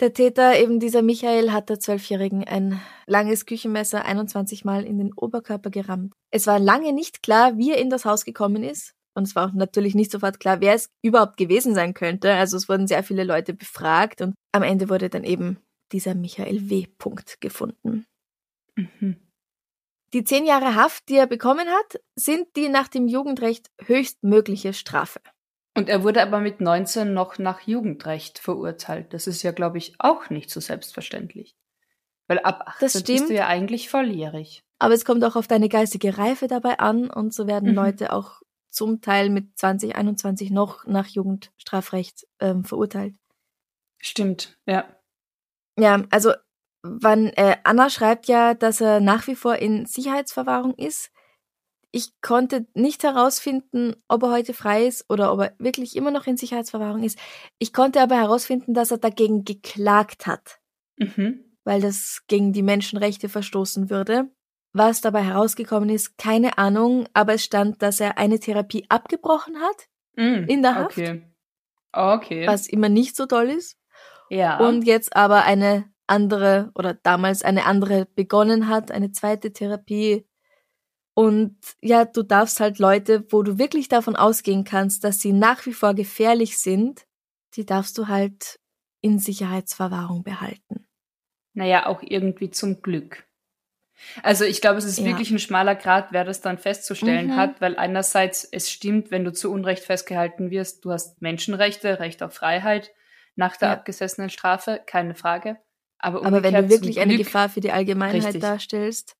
Der Täter, eben dieser Michael, hat der Zwölfjährigen ein langes Küchenmesser 21 Mal in den Oberkörper gerammt. Es war lange nicht klar, wie er in das Haus gekommen ist. Und es war auch natürlich nicht sofort klar, wer es überhaupt gewesen sein könnte. Also es wurden sehr viele Leute befragt und am Ende wurde dann eben dieser Michael W. Punkt gefunden. Mhm. Die zehn Jahre Haft, die er bekommen hat, sind die nach dem Jugendrecht höchstmögliche Strafe. Und er wurde aber mit 19 noch nach Jugendrecht verurteilt. Das ist ja, glaube ich, auch nicht so selbstverständlich. Weil ab 18 Das bist du ja eigentlich volljährig. Aber es kommt auch auf deine geistige Reife dabei an und so werden Mhm. Leute auch zum Teil mit 20, 21 noch nach Jugendstrafrecht ähm, verurteilt. Stimmt, ja. Ja, also wann äh, Anna schreibt ja, dass er nach wie vor in Sicherheitsverwahrung ist. Ich konnte nicht herausfinden, ob er heute frei ist oder ob er wirklich immer noch in Sicherheitsverwahrung ist. Ich konnte aber herausfinden, dass er dagegen geklagt hat, Mhm. weil das gegen die Menschenrechte verstoßen würde. Was dabei herausgekommen ist, keine Ahnung, aber es stand, dass er eine Therapie abgebrochen hat, Mm, In der Haft? Okay. Okay. was immer nicht so toll ist. Ja. und jetzt aber eine andere oder damals eine andere begonnen hat, eine zweite Therapie. Und ja, du darfst halt Leute, wo du wirklich davon ausgehen kannst, dass sie nach wie vor gefährlich sind, die darfst du halt in Sicherheitsverwahrung behalten. naja, auch irgendwie zum Glück. Also ich glaube, es ist Ja. wirklich ein schmaler Grad, wer das dann festzustellen Mhm. hat, weil einerseits es stimmt, wenn du zu Unrecht festgehalten wirst, du hast Menschenrechte, Recht auf Freiheit nach der Ja. abgesessenen Strafe, keine Frage. Aber, Aber wenn du wirklich eine Glück, Gefahr für die Allgemeinheit Richtig. darstellst,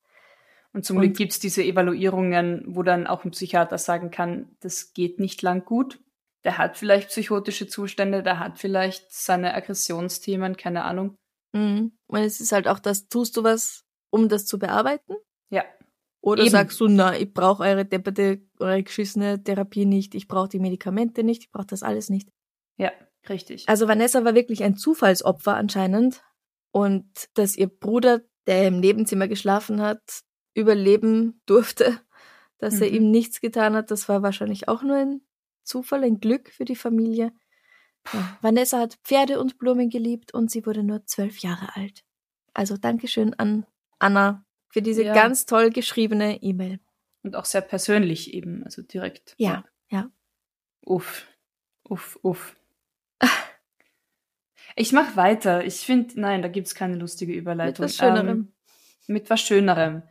Und zum Glück gibt's diese Evaluierungen, wo dann auch ein Psychiater sagen kann, das geht nicht lang gut. Der hat vielleicht psychotische Zustände, der hat vielleicht seine Aggressionsthemen, keine Ahnung. mhm. und es ist halt auch das, tust du was, um das zu bearbeiten? Ja. Oder Eben. sagst du, na, ich brauche eure depperte, eure geschissene Therapie nicht, ich brauche die Medikamente nicht, ich brauche das alles nicht. Ja, richtig. Also Vanessa war wirklich ein Zufallsopfer anscheinend und dass ihr Bruder, der im Nebenzimmer geschlafen hat, überleben durfte, dass er Mhm. ihm nichts getan hat, das war wahrscheinlich auch nur ein Zufall, ein Glück für die Familie. Ja, Vanessa hat Pferde und Blumen geliebt und sie wurde nur zwölf Jahre alt. Also Dankeschön an Anna für diese Ja. ganz toll geschriebene E-Mail. Und auch sehr persönlich eben, also direkt. Ja, ja. Uff, uff, uff. Ich mach weiter. Ich finde, nein, da gibt's keine lustige Überleitung. Mit was Schönerem. Ähm, mit was Schönerem.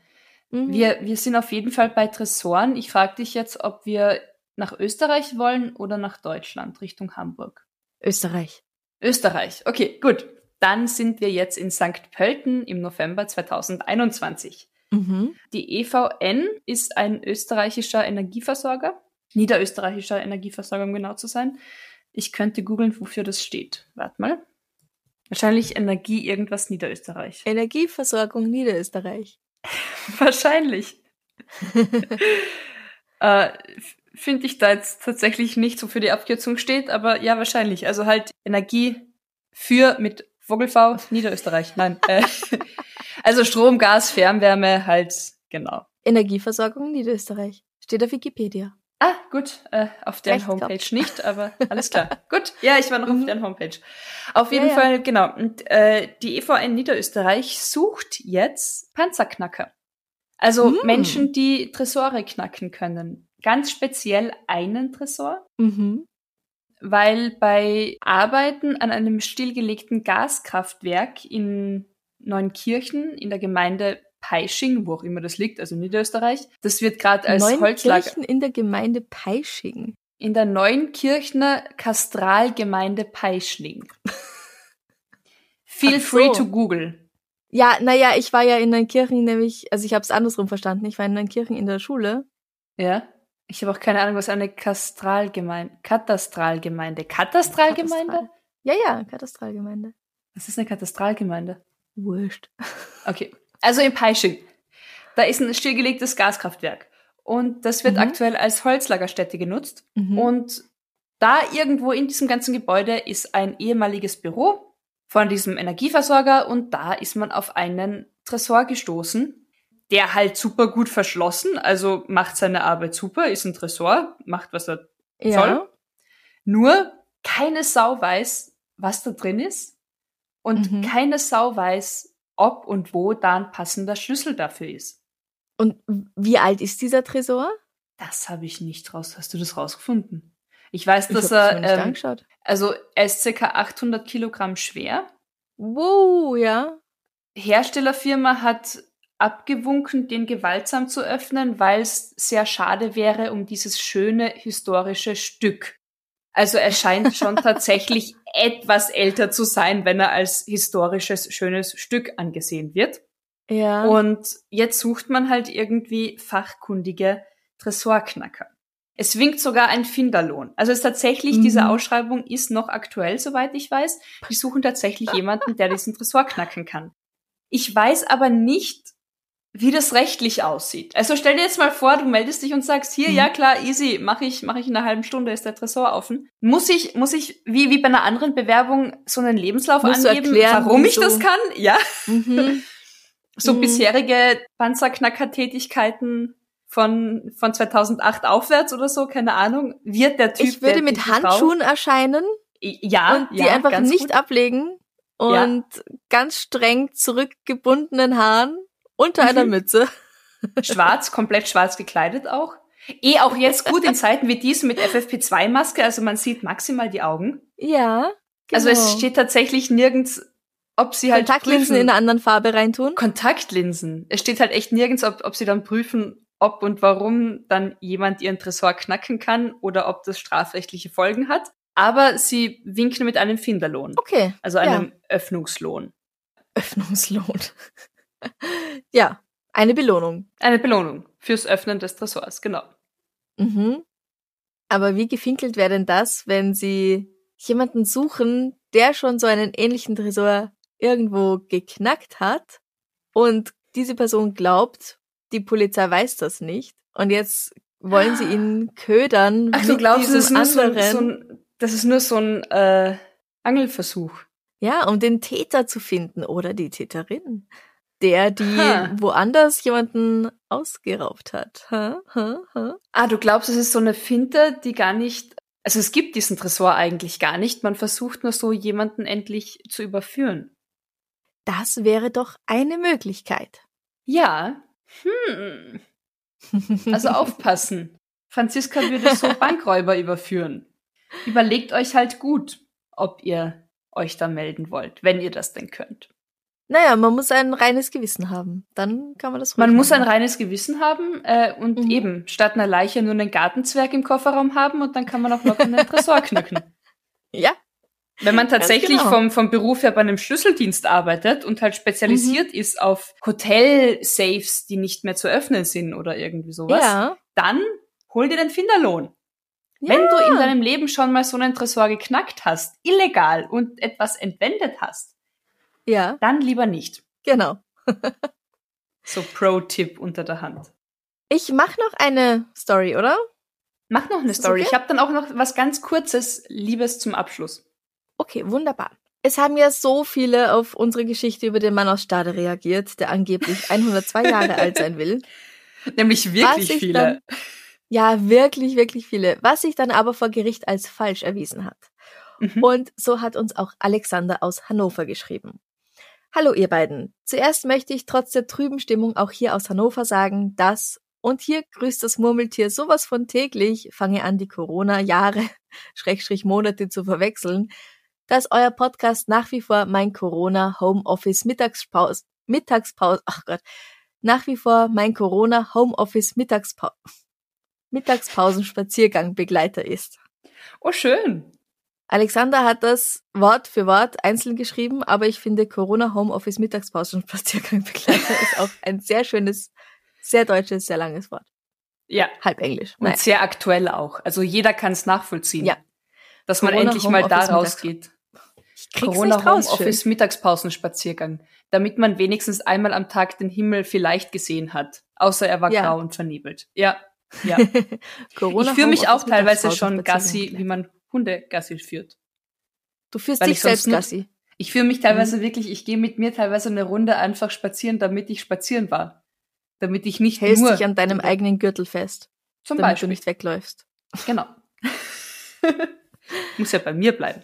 Mhm. Wir, wir sind auf jeden Fall bei Tresoren. Ich frage dich jetzt, ob wir nach Österreich wollen oder nach Deutschland, Richtung Hamburg. Österreich. Österreich. Okay, gut. Dann sind wir jetzt in St. Pölten im November 2021. Mhm. Die EVN ist ein österreichischer Energieversorger, niederösterreichischer Energieversorger, um genau zu sein. Ich könnte googeln, wofür das steht. Warte mal. Wahrscheinlich Energie irgendwas Niederösterreich. Energieversorgung Niederösterreich. Wahrscheinlich. äh, Finde ich da jetzt tatsächlich nicht so für die Abkürzung steht, aber ja, wahrscheinlich. Also halt Energie für mit Vogelv Niederösterreich. Nein. Äh, also Strom, Gas, Fernwärme, halt, genau. Energieversorgung Niederösterreich. Steht auf Wikipedia. Ah, gut, äh, auf deren Recht Homepage gehabt. nicht, aber alles klar. gut, ja, ich war noch auf Mhm. deren Homepage. Auf jeden Ja, ja. Fall, genau. Und äh, die EVN Niederösterreich sucht jetzt Panzerknacker. Also Hm. Menschen, die Tresore knacken können. Ganz speziell einen Tresor, Mhm. weil bei Arbeiten an einem stillgelegten Gaskraftwerk in Neunkirchen in der Gemeinde Peisching, wo auch immer das liegt, also Niederösterreich, das wird gerade als Holzlager Neunkirchen in der Gemeinde Peisching. in der Neunkirchner Kastralgemeinde Peischling. Feel so. free to Google. Ja, naja, ich war ja in Neunkirchen nämlich, also ich habe es andersrum verstanden. Ich war in Neunkirchen in der Schule. Ja. Ich habe auch keine Ahnung, was eine Kastralgemeinde, Katastralgemeinde, Katastralgemeinde? Katastral. Ja, ja, Katastralgemeinde. Was ist eine Katastralgemeinde? Wurscht. Okay. Also in Peisching. Da ist ein stillgelegtes Gaskraftwerk. Und das wird Mhm. aktuell als Holzlagerstätte genutzt. Mhm. Und da irgendwo in diesem ganzen Gebäude ist ein ehemaliges Büro von diesem Energieversorger und da ist man auf einen Tresor gestoßen, der halt super gut verschlossen, also macht seine Arbeit super, ist ein Tresor, macht was er ja. soll. Nur keine Sau weiß, was da drin ist und Mhm. keine Sau weiß, ob und wo da ein passender Schlüssel dafür ist. Und wie alt ist dieser Tresor? Das habe ich nicht raus. Hast du das rausgefunden? Ich weiß, Ich dass er ähm, angeschaut. Also er ist circa 800 Kilogramm schwer. Wow, ja. Herstellerfirma hat abgewunken, den gewaltsam zu öffnen, weil es sehr schade wäre um dieses schöne historische Stück. Also er scheint schon tatsächlich etwas älter zu sein, wenn er als historisches schönes Stück angesehen wird. Ja. Und jetzt sucht man halt irgendwie fachkundige Tresorknacker. Es winkt sogar ein Finderlohn. Also es ist tatsächlich, Mhm. diese Ausschreibung ist noch aktuell, soweit ich weiß. Die suchen tatsächlich jemanden, der diesen Tresor knacken kann. Ich weiß aber nicht, wie das rechtlich aussieht. Also stell dir jetzt mal vor, du meldest dich und sagst, hier, Mhm. ja klar, easy, mache ich, mache ich in einer halben Stunde, ist der Tresor offen. Muss ich, muss ich, wie, wie bei einer anderen Bewerbung, so einen Lebenslauf Musst angeben, erklären, warum ich wieso? das kann? Ja mhm. so Mhm. bisherige Panzerknacker-Tätigkeiten von, von 2008 aufwärts oder so, keine Ahnung, wird der Typ. Ich würde mit die Frau- Handschuhen erscheinen ja, und die ja, einfach nicht gut. ablegen Ja. und ganz streng zurückgebundenen Haaren unter einer Mhm. Mütze. schwarz, komplett schwarz gekleidet auch. Eh auch jetzt gut in Zeiten wie diesen mit FFP2-Maske, also man sieht maximal die Augen. Ja. Genau. Also es steht tatsächlich nirgends, ob sie halt Kontaktlinsen prüfen- in einer anderen Farbe reintun. Kontaktlinsen. Es steht halt echt nirgends, ob, ob sie dann prüfen, ob und warum dann jemand ihren Tresor knacken kann oder ob das strafrechtliche Folgen hat. Aber sie winken mit einem Finderlohn, Okay. also Ja. einem Öffnungslohn. Öffnungslohn. ja, eine Belohnung. Eine Belohnung fürs Öffnen des Tresors, genau. Mhm. Aber wie gefinkelt wäre denn das, wenn sie jemanden suchen, der schon so einen ähnlichen Tresor irgendwo geknackt hat und diese Person glaubt, die Polizei weiß das nicht und jetzt wollen sie ihn ködern Ach, mit du glaubst, das ist, diesem nur so, ein- anderen. so ein, das ist nur so ein äh, Angelversuch. Ja, um den Täter zu finden oder die Täterin, der die Ha. woanders jemanden ausgeraubt hat. Ha, ha, ha. Ah, du glaubst, es ist so eine Finte, die gar nicht. Also es gibt diesen Tresor eigentlich gar nicht. Man versucht nur so, jemanden endlich zu überführen. Das wäre doch eine Möglichkeit. Ja. Hm. Also aufpassen. Franziska würde so Bankräuber überführen. Überlegt euch halt gut, ob ihr euch da melden wollt, wenn ihr das denn könnt. Naja, man muss ein reines Gewissen haben. Dann kann man das ruhig Man muss ein machen. reines Gewissen haben äh, und Mhm. eben statt einer Leiche nur einen Gartenzwerg im Kofferraum haben und dann kann man auch locker einen Tresor knacken. Ja, Wenn man tatsächlich genau. vom, vom Beruf her bei einem Schlüsseldienst arbeitet und halt Mhm. spezialisiert ist auf Hotel-Safes, die nicht mehr zu öffnen sind oder irgendwie sowas, ja. dann hol dir den Finderlohn. Wenn ja. du in deinem Leben schon mal so einen Tresor geknackt hast, illegal und etwas entwendet hast, Ja, dann lieber nicht. genau. So Pro-Tipp unter der Hand. Ich mache noch eine Story, oder? Mach noch eine Story. okay? Ich habe dann auch noch was ganz Kurzes, Liebes zum Abschluss. Okay, wunderbar. Es haben ja so viele auf unsere Geschichte über den Mann aus Stade reagiert, der angeblich 102 Jahre alt sein will. Nämlich wirklich viele. Dann, ja, wirklich, wirklich viele. Was sich dann aber vor Gericht als falsch erwiesen hat. Mhm. Und so hat uns auch Alexander aus Hannover geschrieben. Hallo ihr beiden. Zuerst möchte ich trotz der trüben Stimmung auch hier aus Hannover sagen, dass, und hier grüßt das Murmeltier sowas von täglich, fange an die Corona-Jahre, Schrägstrich Monate zu verwechseln, dass euer Podcast nach wie vor mein Corona Homeoffice Mittagspause, Mittagspause, ach Gott, nach wie vor mein Corona Homeoffice Mittagspause, Mittagspausenspaziergang Begleiter ist. Oh, schön. Alexander hat das Wort für Wort einzeln geschrieben, aber ich finde Corona Homeoffice Mittagspausen Spaziergangbegleiter ist auch ein sehr schönes, sehr deutsches, sehr langes Wort. Ja. Halb Englisch. Und Nein. sehr aktuell auch. Also jeder kann es nachvollziehen. Ja. Dass man Corona endlich mal da Homeoffice rausgeht. Corona Homeoffice Mittagspausenspaziergang. Damit man wenigstens einmal am Tag den Himmel vielleicht gesehen hat. Außer er war Ja. grau und vernebelt. Ja. Ja. Corona ich fühle mich auch teilweise schon Gassi, wie man Hunde Gassi führt. Du führst weil dich selbst Gassi. Ich fühle mich teilweise wirklich, ich gehe mit mir teilweise eine Runde einfach spazieren, damit ich spazieren war. Damit ich nicht Hältst nur dich an deinem eigenen Gürtel fest, zum damit Beispiel du nicht wegläufst. Genau. Muss ja bei mir bleiben.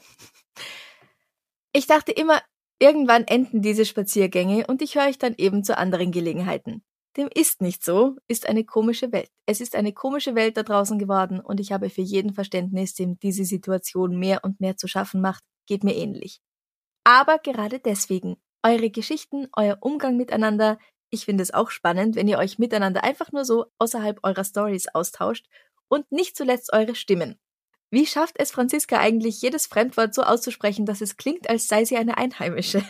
Ich dachte immer, irgendwann enden diese Spaziergänge und ich höre euch dann eben zu anderen Gelegenheiten. Dem ist nicht so, ist eine komische Welt. Es ist eine komische Welt da draußen geworden und ich habe für jeden Verständnis, dem diese Situation mehr und mehr zu schaffen macht, geht mir ähnlich. Aber gerade deswegen, eure Geschichten, euer Umgang miteinander, ich finde es auch spannend, wenn ihr euch miteinander einfach nur so außerhalb eurer Stories austauscht und nicht zuletzt eure Stimmen. Wie schafft es Franziska eigentlich, jedes Fremdwort so auszusprechen, dass es klingt, als sei sie eine Einheimische?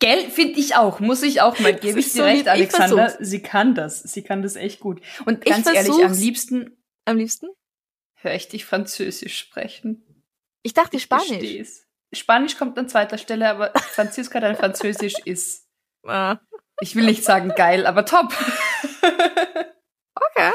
Gell, finde ich auch. Muss ich auch mal. Gebe ich dir so recht, Alexander. versuch's. Sie kann das. Sie kann das echt gut. Und Ich ganz ehrlich, am liebsten Am liebsten? höre ich dich Französisch sprechen. Ich dachte Ich Spanisch. gesteh's. Spanisch kommt an zweiter Stelle, aber Franziska, dein Französisch ist, Ah, ich will nicht sagen geil, aber top. okay.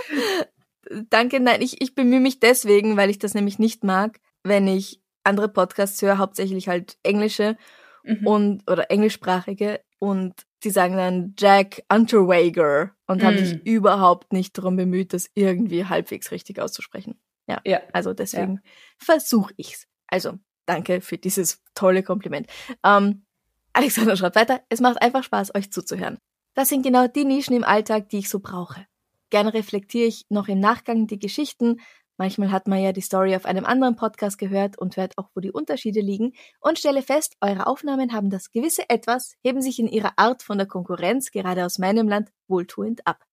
Danke, nein, ich, ich bemühe mich deswegen, weil ich das nämlich nicht mag, wenn ich andere Podcasts höre, hauptsächlich halt englische Mhm. und oder englischsprachige und die sagen dann Jack Unterweger und haben Mm. sich überhaupt nicht darum bemüht, das irgendwie halbwegs richtig auszusprechen. Ja, Ja. also deswegen versuche ich's. Also danke für dieses tolle Kompliment. Ähm, Alexander schreibt weiter, es macht einfach Spaß, euch zuzuhören. Das sind genau die Nischen im Alltag, die ich so brauche. Gerne reflektiere ich noch im Nachgang die Geschichten. Manchmal hat man ja die Story auf einem anderen Podcast gehört und hört auch, wo die Unterschiede liegen und stelle fest, eure Aufnahmen haben das gewisse Etwas, heben sich in ihrer Art von der Konkurrenz, gerade aus meinem Land, wohltuend ab.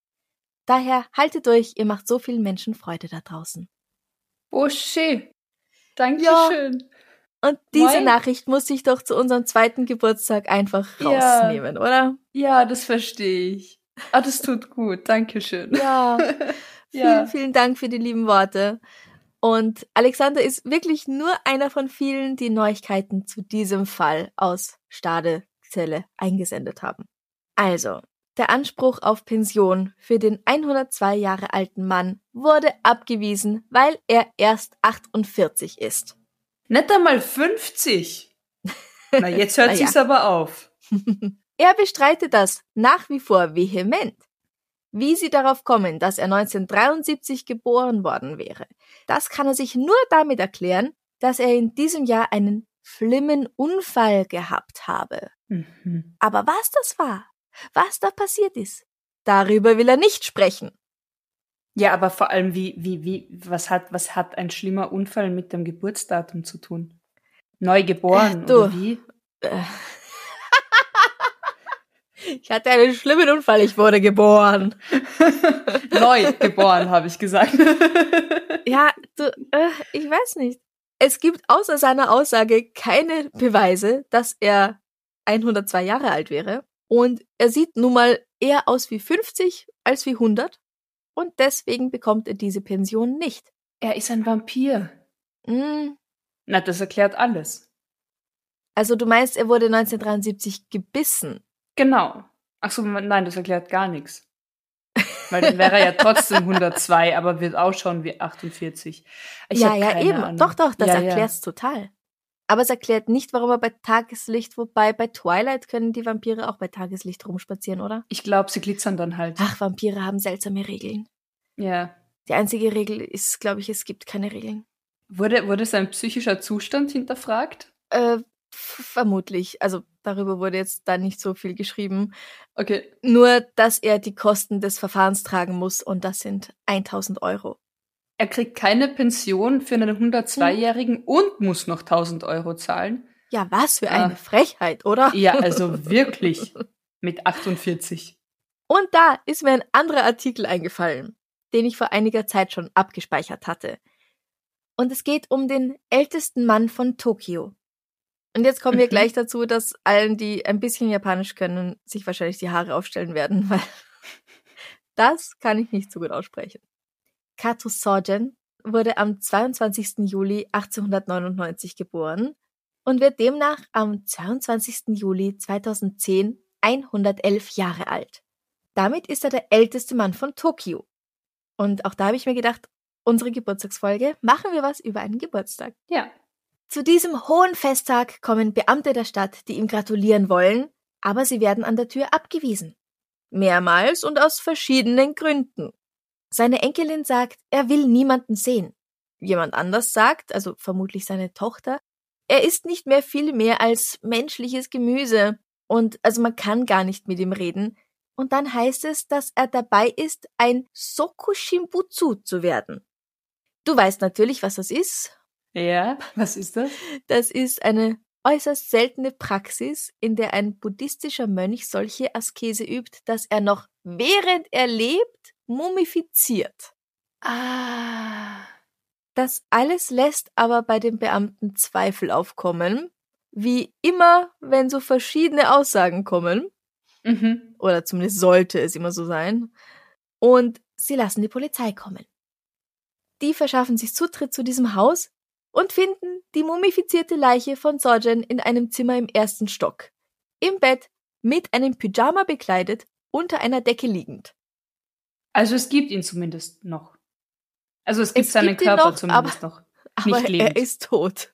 Daher haltet durch, ihr macht so vielen Menschen Freude da draußen. Oh, schön. Dankeschön. Und diese Moin. Nachricht muss ich doch zu unserem zweiten Geburtstag einfach Ja. rausnehmen, oder? Ja, das verstehe ich. Ah, das tut gut. Dankeschön. Ja. Ja. Vielen, vielen Dank für die lieben Worte. Und Alexander ist wirklich nur einer von vielen, die Neuigkeiten zu diesem Fall aus Stadezelle eingesendet haben. Also, der Anspruch auf Pension für den 102 Jahre alten Mann wurde abgewiesen, weil er erst 48 ist. Nicht einmal 50. Na, jetzt hört Na ja. sich's aber auf. Er bestreitet das nach wie vor vehement. Wie sie darauf kommen, dass er 1973 geboren worden wäre, das kann er sich nur damit erklären, dass er in diesem Jahr einen schlimmen Unfall gehabt habe. Mhm. Aber was das war, was da passiert ist, darüber will er nicht sprechen. Ja, aber vor allem, wie, wie, wie, was hat, was hat ein schlimmer Unfall mit dem Geburtsdatum zu tun? Neugeboren, Äh, du. oder wie? Äh. Ich hatte einen schlimmen Unfall, ich wurde geboren. Neu geboren, habe ich gesagt. Ja, du, äh, ich weiß nicht. Es gibt außer seiner Aussage keine Beweise, dass er 102 Jahre alt wäre. Und er sieht nun mal eher aus wie 50 als wie 100. Und deswegen bekommt er diese Pension nicht. er ist ein Vampir. Hm, Na, das erklärt alles. Also du meinst, er wurde 1973 gebissen. Genau. Ach so, nein, das erklärt gar nichts. Weil dann wäre er ja trotzdem 102, aber wird ausschauen wie 48. Ich ja, ja, eben. Ahnung. Doch, doch, das Ja, ja. erklärt's total. Aber es erklärt nicht, warum er bei Tageslicht, wobei bei Twilight können die Vampire auch bei Tageslicht rumspazieren, oder? Ich glaube, sie glitzern dann halt. Ach, Vampire haben seltsame Regeln. Ja. Die einzige Regel ist, glaube ich, es gibt keine Regeln. Wurde, wurde sein psychischer Zustand hinterfragt? Äh, vermutlich. Also darüber wurde jetzt da nicht so viel geschrieben. Okay. Nur, dass er die Kosten des Verfahrens tragen muss und das sind 1000 Euro. Er kriegt keine Pension für einen 102-Jährigen und muss noch 1000 Euro zahlen. Ja, was für Ah. eine Frechheit, oder? Ja, also wirklich. Mit 48. Und da ist mir ein anderer Artikel eingefallen, den ich vor einiger Zeit schon abgespeichert hatte. Und es geht um den ältesten Mann von Tokio. Und jetzt kommen wir Mhm. gleich dazu, dass allen, die ein bisschen Japanisch können, sich wahrscheinlich die Haare aufstellen werden, weil das kann ich nicht so gut aussprechen. Kato Sogen wurde am 22. Juli 1899 geboren und wird demnach am 22. Juli 2010 111 Jahre alt. Damit ist er der älteste Mann von Tokio. Und auch da habe ich mir gedacht, unsere Geburtstagsfolge, machen wir was über einen Geburtstag. Ja. Zu diesem hohen Festtag kommen Beamte der Stadt, die ihm gratulieren wollen, aber sie werden an der Tür abgewiesen. Mehrmals und aus verschiedenen Gründen. Seine Enkelin sagt, er will niemanden sehen. Jemand anders sagt, also vermutlich seine Tochter, er ist nicht mehr viel mehr als menschliches Gemüse und also man kann gar nicht mit ihm reden. Und dann heißt es, dass er dabei ist, ein Sokushimbutsu zu werden. Du weißt natürlich, was das ist. Ja, was ist das? Das ist eine äußerst seltene Praxis, in der ein buddhistischer Mönch solche Askese übt, dass er noch während er lebt mumifiziert. Ah. Das alles lässt aber bei den Beamten Zweifel aufkommen, wie immer, wenn so verschiedene Aussagen kommen, Mhm. oder zumindest sollte es immer so sein, und sie lassen die Polizei kommen. Die verschaffen sich Zutritt zu diesem Haus und finden die mumifizierte Leiche von Sorgen in einem Zimmer im ersten Stock, im Bett, mit einem Pyjama bekleidet, unter einer Decke liegend. Also es gibt ihn zumindest noch. Also es gibt Es seinen gibt Körper noch, zumindest noch. Aber Nicht lebend. er ist tot.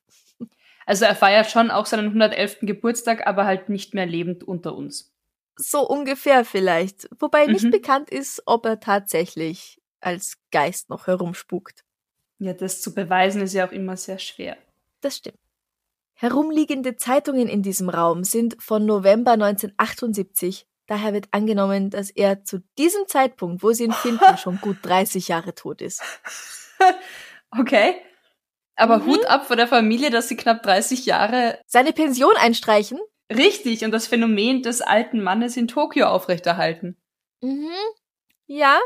Also er feiert schon auch seinen 111. Geburtstag, aber halt nicht mehr lebend unter uns. So ungefähr vielleicht. Wobei nicht Mhm. bekannt ist, ob er tatsächlich als Geist noch herumspukt. Ja, das zu beweisen ist ja auch immer sehr schwer. Das stimmt. Herumliegende Zeitungen in diesem Raum sind von November 1978. Daher wird angenommen, dass er zu diesem Zeitpunkt, wo sie ihn finden, schon gut 30 Jahre tot ist. Okay. Aber Mhm. Hut ab vor der Familie, dass sie knapp 30 Jahre Seine Pension einstreichen? richtig und das Phänomen des alten Mannes in Tokio aufrechterhalten. Mhm. Ja.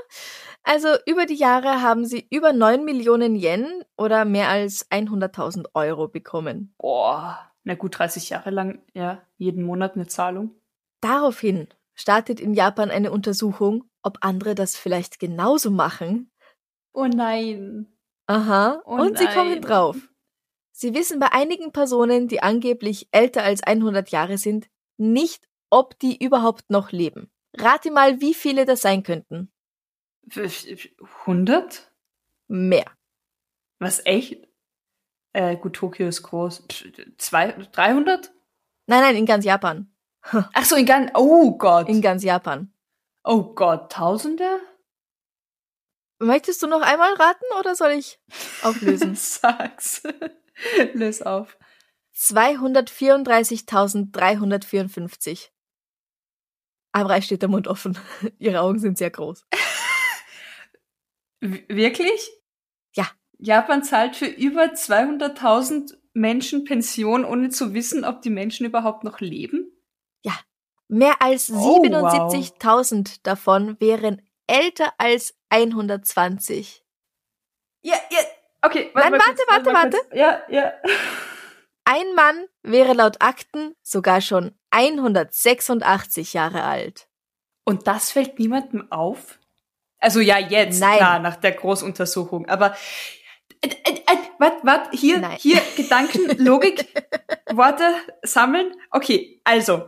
Also über die Jahre haben sie über 9 Millionen Yen oder mehr als 100.000 Euro bekommen. Boah. Na gut, 30 Jahre lang, ja, jeden Monat eine Zahlung. Daraufhin startet in Japan eine Untersuchung, ob andere das vielleicht genauso machen. Oh nein. Aha, Oh und sie kommen nein. drauf. Sie wissen bei einigen Personen, die angeblich älter als 100 Jahre sind, nicht, ob die überhaupt noch leben. Rate mal, wie viele das sein könnten. 100? Mehr. Was echt? Äh, gut, Tokio ist groß. Zwei, 300? Nein, nein, in ganz Japan. Ach so, in ganz, oh Gott. In ganz Japan. oh Gott, Tausende? Möchtest du noch einmal raten oder soll ich auflösen? Sag's. Löse auf. 234.354. Amrei steht der Mund offen. Ihre Augen sind sehr groß. Wirklich? Ja. Japan zahlt für über 200.000 Menschen Pension, ohne zu wissen, ob die Menschen überhaupt noch leben? Ja. Mehr als Oh, 77.000 davon wären älter als 120. Ja, ja. Okay, Nein, mal warte, warte, mal kurz. Ja, ja. Ein Mann wäre laut Akten sogar schon 186 Jahre alt. Und das fällt niemandem auf? Also ja, jetzt, Nein. klar, nach der Großuntersuchung. Aber äh, äh, äh, wart, wart, hier, Nein. hier, Gedanken, Logik, Worte sammeln. Okay, also,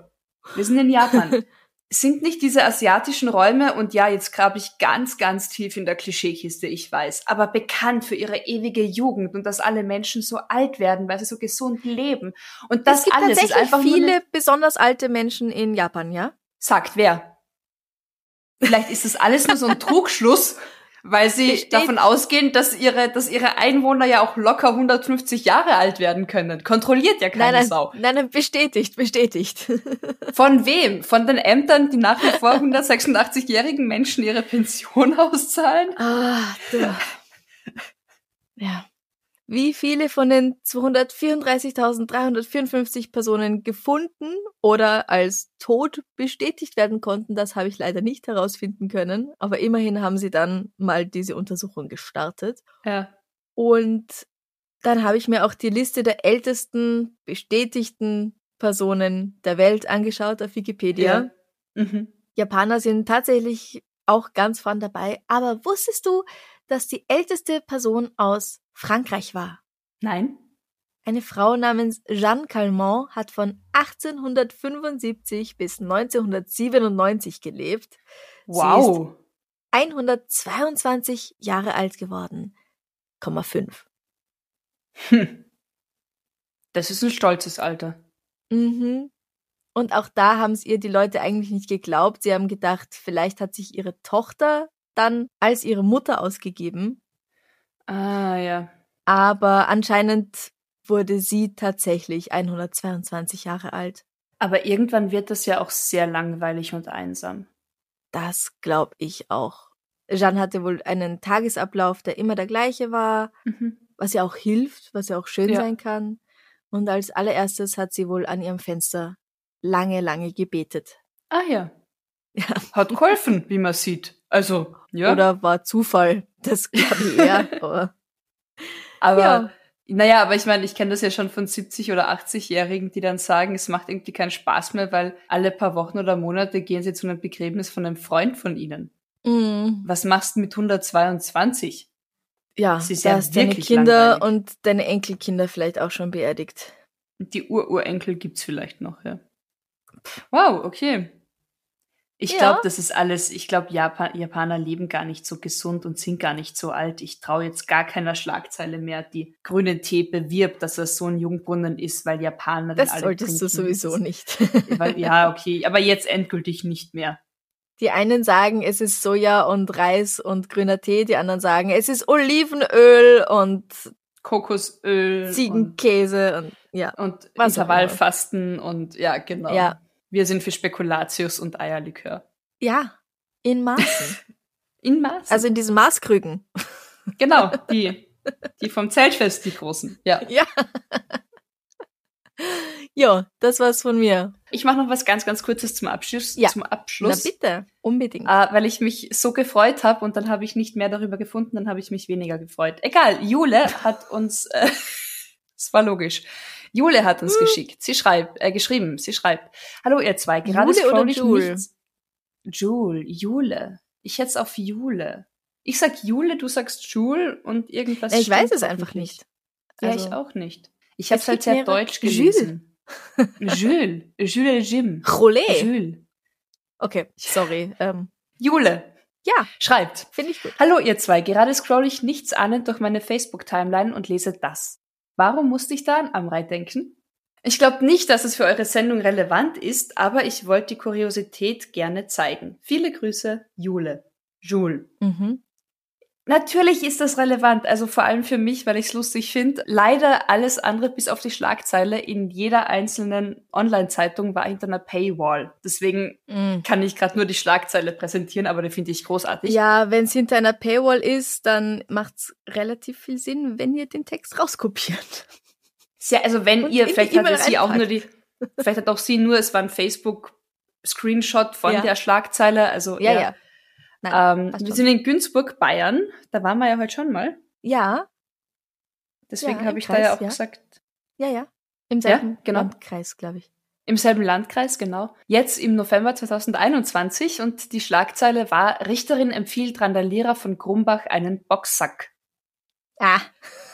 wir sind in Japan. Sind nicht diese asiatischen Räume, und ja, jetzt grabe ich ganz, ganz tief in der Klischeekiste, ich weiß, aber bekannt für ihre ewige Jugend und dass alle Menschen so alt werden, weil sie so gesund leben. Und das es gibt alles ist tatsächlich einfach nur viele besonders alte Menschen in Japan, ja? Sagt wer? Vielleicht ist das alles nur so ein Trugschluss, weil sie Besteht- davon ausgehen, dass ihre, dass ihre Einwohner ja auch locker 150 Jahre alt werden können. Kontrolliert ja keine Nein, nein, Sau. nein, nein, bestätigt, bestätigt. Von wem? Von den Ämtern, die nach wie vor 186-jährigen Menschen ihre Pension auszahlen? ah, du. Ja. Wie viele von den 234.354 Personen gefunden oder als tot bestätigt werden konnten, das habe ich leider nicht herausfinden können. Aber immerhin haben sie dann mal diese Untersuchung gestartet. Ja. Und dann habe ich mir auch die Liste der ältesten bestätigten Personen der Welt angeschaut auf Wikipedia. Mhm. Japaner sind tatsächlich auch ganz vorn dabei. Aber wusstest du, dass die älteste Person aus Frankreich war? Nein? Eine Frau namens Jeanne Calment hat von 1875 bis 1997 gelebt. Wow. 122 Jahre alt geworden. Komma fünf. Hm. Das ist ein stolzes Alter. Mhm. Und auch da haben es ihr die Leute eigentlich nicht geglaubt. Sie haben gedacht, vielleicht hat sich ihre Tochter dann als ihre Mutter ausgegeben. Ah, ja. Aber anscheinend wurde sie tatsächlich 122 Jahre alt. Aber irgendwann wird das ja auch sehr langweilig und einsam. Das glaube ich auch. Jeanne hatte wohl einen Tagesablauf, der immer der gleiche war, Mhm. was ja auch hilft, was ja auch schön Ja. sein kann. Und als allererstes hat sie wohl an ihrem Fenster lange, lange gebetet. Ah ja. Ja. Hat geholfen, wie man sieht. Also, ja. Oder war Zufall? Das glaube ich eher. aber aber, ja. naja, aber ich meine, ich kenne das ja schon von 70- oder 80-Jährigen, die dann sagen, es macht irgendwie keinen Spaß mehr, weil alle paar Wochen oder Monate gehen sie zu einem Begräbnis von einem Freund von ihnen. Mm, Was machst du mit 122? ja, ist da ja hast deine Kinder langweilig. und deine Enkelkinder vielleicht auch schon beerdigt. Die Ururenkel gibt's vielleicht noch, ja. Wow, okay. Ich Ja. glaube, das ist alles, ich glaube, Japan, Japaner leben gar nicht so gesund und sind gar nicht so alt. Ich traue jetzt gar keiner Schlagzeile mehr, die grünen Tee bewirbt, dass er so ein Jungbrunnen ist, weil Japaner Das alle solltest du sowieso nicht. Weil, ja, okay, aber jetzt endgültig nicht mehr. Die einen sagen, es ist Soja und Reis und grüner Tee, die anderen sagen, es ist Olivenöl und Kokosöl Ziegenkäse und ja. und, und Was auch Intervallfasten und ja, genau. Ja. Wir sind für Spekulatius und Eierlikör. Ja, in Maßen. In Maß. also in diesen Maßkrügen. Genau, die, die vom Zeltfest, die großen. Ja. Ja. ja, das war's von mir. Ich mache noch was ganz, ganz Kurzes zum Abschluss. Ja. Zum Na Abschluss. bitte, unbedingt. Äh, weil ich mich so gefreut habe und dann habe ich nicht mehr darüber gefunden, dann habe ich mich weniger gefreut. Egal, Jule hat uns, äh, es war logisch. Jule hat uns Hm. geschickt. Sie schreibt, äh, geschrieben. Sie schreibt: Hallo ihr zwei. Gerade Jule oder scroll ich Jule? nichts. Jule, Jule. Ich hätte auf Jule. Ich sag Jule, du sagst Jule und irgendwas. ich weiß es einfach nicht. Ja, Also, ich auch nicht. Ich Es habe halt gibt sehr deutsch gelesen. Jules. Jules Jim. Rolé. Jules. Okay, sorry. Ähm, Jule. ja, Schreibt. finde ich gut. Hallo ihr zwei, gerade scroll ich nichts ahnend durch meine Facebook-Timeline und lese das. Warum musste ich da an Amrei denken? Ich glaube nicht, dass es für eure Sendung relevant ist, aber ich wollte die Kuriosität gerne zeigen. Viele Grüße, Jule. Jule. Mhm. Natürlich ist das relevant, also vor allem für mich, weil ich es lustig finde. Leider alles andere bis auf die Schlagzeile in jeder einzelnen Online-Zeitung war hinter einer Paywall. Deswegen Mm. kann ich gerade nur die Schlagzeile präsentieren, aber die finde ich großartig. Ja, wenn es hinter einer Paywall ist, dann macht's relativ viel Sinn, wenn ihr den Text rauskopiert. Ja, also wenn Und ihr, vielleicht hatte E-Mail sie auch nur die, vielleicht hat auch sie nur, es war ein Facebook-Screenshot von Ja. der Schlagzeile, also Ja, ja. Nein, Ähm, wir sind in Günzburg, Bayern. Da waren wir ja heute schon mal. Ja, Deswegen Ja, habe ich da Kreis, ja auch ja. gesagt, ja, ja. Im selben genau. Landkreis, glaube ich. im selben Landkreis, genau. Jetzt im November 2021 und die Schlagzeile war, Richterin empfiehlt Randalierer von Grumbach einen Boxsack. Ah,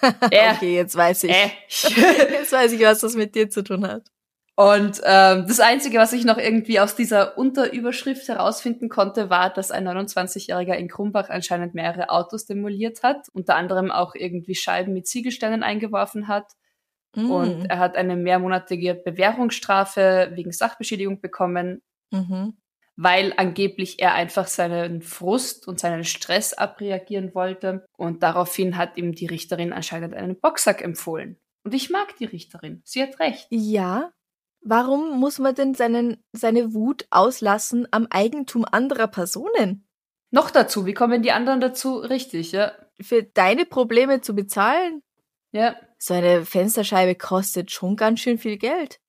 Äh, okay, jetzt weiß ich. äh. Jetzt weiß ich, was das mit dir zu tun hat. Und ähm, das Einzige, was ich noch irgendwie aus dieser Unterüberschrift herausfinden konnte, war, dass ein 29-Jähriger in Krumbach anscheinend mehrere Autos demoliert hat, unter anderem auch irgendwie Scheiben mit Ziegelsteinen eingeworfen hat. Und Mm. er hat eine mehrmonatige Bewährungsstrafe wegen Sachbeschädigung bekommen, Mhm. weil angeblich er einfach seinen Frust und seinen Stress abreagieren wollte. Und daraufhin hat ihm die Richterin anscheinend einen Boxsack empfohlen. Und ich mag die Richterin. Sie hat recht. Ja. Warum muss man denn seinen, seine Wut auslassen am Eigentum anderer Personen? Noch dazu, wie kommen die anderen dazu? Richtig, ja. Für deine Probleme zu bezahlen? Ja. So eine Fensterscheibe kostet schon ganz schön viel Geld.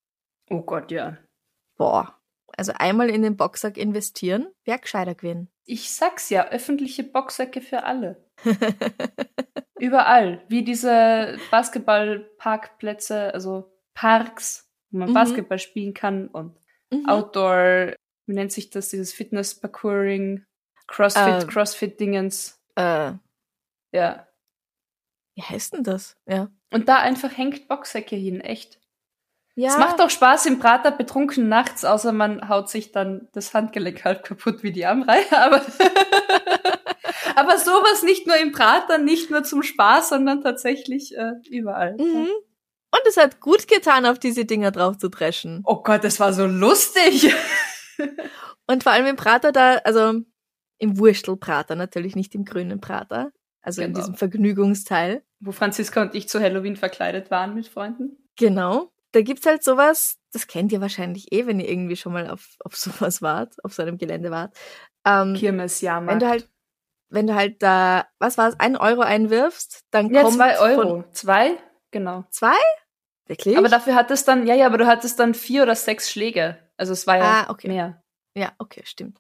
Oh Gott, ja. Boah. Also einmal in den Boxsack investieren, wär gescheiter gewesen. Ich sag's ja, öffentliche Boxsäcke für alle. Überall. Wie diese Basketballparkplätze, also Parks, wo man Mhm. Basketball spielen kann und Mhm. Outdoor, wie nennt sich das, dieses Fitness-Parkouring, Crossfit, Ähm. Crossfit-Dingens. Äh, Ja. wie heißt denn das? Ja. Und da einfach hängt Boxsäcke hin, echt. Ja. Es macht doch Spaß im Prater betrunken nachts, außer man haut sich dann das Handgelenk halb kaputt wie die Amrei. Aber, aber sowas nicht nur im Prater, nicht nur zum Spaß, sondern tatsächlich äh, überall. Mhm. Und es hat gut getan, auf diese Dinger drauf zu dreschen. Oh Gott, das war so lustig. Und vor allem im Prater da, also im Wurstelprater, natürlich nicht im grünen Prater. Also in Genau. diesem Vergnügungsteil. Wo Franziska und ich zu Halloween verkleidet waren mit Freunden. Genau. Da gibt's halt sowas, das kennt ihr wahrscheinlich eh, wenn ihr irgendwie schon mal auf, auf sowas wart, auf so einem Gelände wart. Ähm, Kirmes, Jahrmarkt. wenn du halt, wenn du halt da, was war's, einen Euro einwirfst, dann ja, kommt zwei Euro. von Zwei? Genau. zwei? Wirklich? Aber dafür hat es dann, ja, ja, aber du hattest dann vier oder sechs Schläge. Also es war ja Ah, okay. mehr. Ja, okay, stimmt.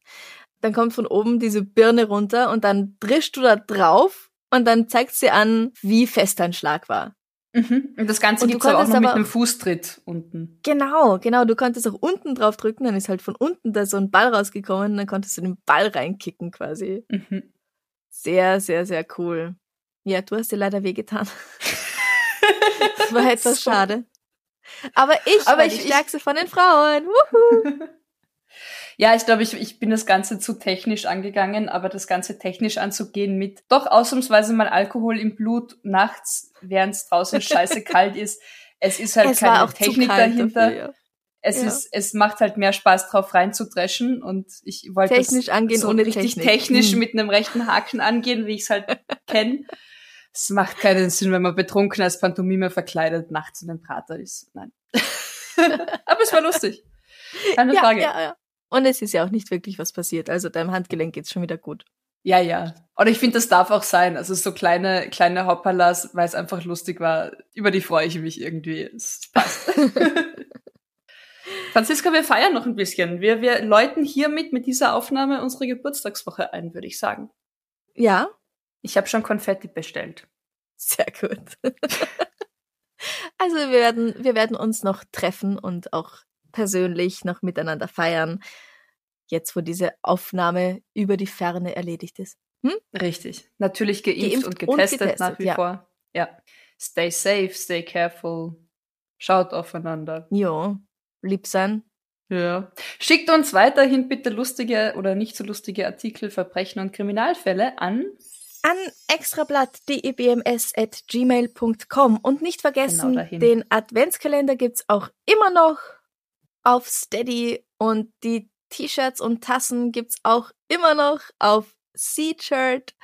Dann kommt von oben diese Birne runter und dann drischst du da drauf und dann zeigt sie an, wie fest dein Schlag war. Mhm. Und das Ganze gibt's aber auch noch mit aber- einem Fußtritt unten. Genau, genau. Du konntest auch unten drauf drücken, dann ist halt von unten da so ein Ball rausgekommen und dann konntest du den Ball reinkicken quasi. Mhm. Sehr, sehr, sehr cool. Ja, du hast dir leider wehgetan. Das war etwas So. schade. Aber ich Aber war ich- die ich- stärkste von den Frauen. Wuhu. Ja, ich glaube, ich, ich bin das Ganze zu technisch angegangen, aber das Ganze technisch anzugehen mit doch ausnahmsweise mal Alkohol im Blut nachts, während es draußen scheiße kalt ist. Es ist halt es keine Technik dahinter. Dafür, ja. Es Ja. ist, es macht halt mehr Spaß drauf reinzudreschen und ich wollte Technisch das angehen so ohne richtig Technik. technisch Hm. mit einem rechten Haken angehen, wie ich es halt kenne. Es macht keinen Sinn, wenn man betrunken als Pantomime verkleidet nachts in den Prater ist. Nein. Aber es war lustig. Keine Ja, Frage. ja, ja. Und es ist ja auch nicht wirklich was passiert. Also deinem Handgelenk geht's schon wieder gut. Ja, ja. Und ich finde, das darf auch sein. Also so kleine, kleine Hoppalas, weil es einfach lustig war, über die freue ich mich irgendwie. Es passt. Franziska, wir feiern noch ein bisschen. Wir, wir läuten hiermit mit dieser Aufnahme unsere Geburtstagswoche ein, würde ich sagen. Ja, Ich habe schon Konfetti bestellt. sehr gut. also wir werden, wir werden uns noch treffen und auch persönlich noch miteinander feiern. Jetzt, wo diese Aufnahme über die Ferne erledigt ist. Richtig. Natürlich geimpft, Geimpft und, und getestet getestet, nach wie ja. vor. Ja. Stay safe, stay careful. Schaut aufeinander. Jo, lieb sein. Ja. Schickt uns weiterhin bitte lustige oder nicht so lustige Artikel, Verbrechen und Kriminalfälle an An extrablatt.debms.gmail.com und nicht vergessen, Genau den Adventskalender gibt's auch immer noch auf Steady und die T-Shirts und Tassen gibt's auch immer noch auf Sea-Shirt.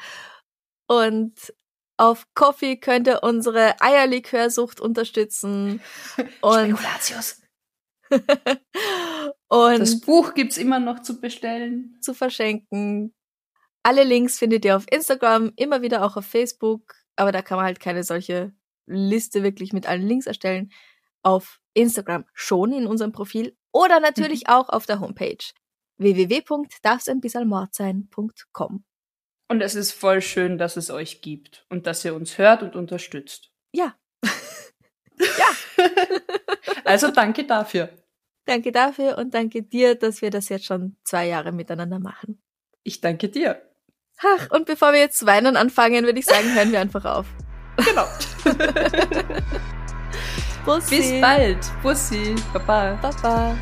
Und auf Coffee könnt ihr unsere Eierlikörsucht unterstützen. Und und Das Buch gibt's immer noch zu bestellen. zu verschenken. Alle Links findet ihr auf Instagram, immer wieder auch auf Facebook, aber da kann man halt keine solche Liste wirklich mit allen Links erstellen. Auf Instagram schon in unserem Profil oder natürlich auch auf der Homepage www.darfseinbissalmordsein.com. Und es ist voll schön, dass es euch gibt und dass ihr uns hört und unterstützt. Ja, Also danke dafür. danke dafür und danke dir, dass wir das jetzt schon zwei Jahre miteinander machen. Ich danke dir. Ach, und bevor wir jetzt zu weinen anfangen, würde ich sagen, hören wir einfach auf. Genau. Bussi. Bis bald. Bussi. Baba. Baba.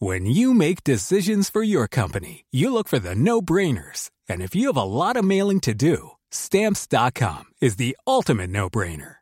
When you make decisions for your company, you look for the no brainers. And if you have a lot of mailing to do, stamps.com is the ultimate no brainer.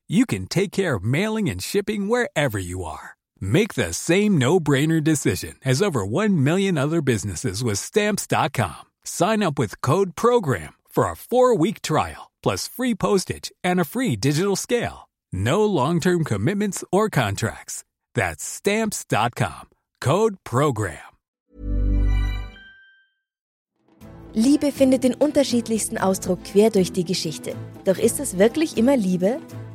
you can take care of mailing and shipping wherever you are. Make the same no-brainer decision as over 1 million other businesses with stamps.com. Sign up with code program for a 4-week trial plus free postage and a free digital scale. No long-term commitments or contracts. That's stamps.com. Code program. Liebe findet den unterschiedlichsten Ausdruck quer durch die Geschichte. Doch ist es wirklich immer Liebe?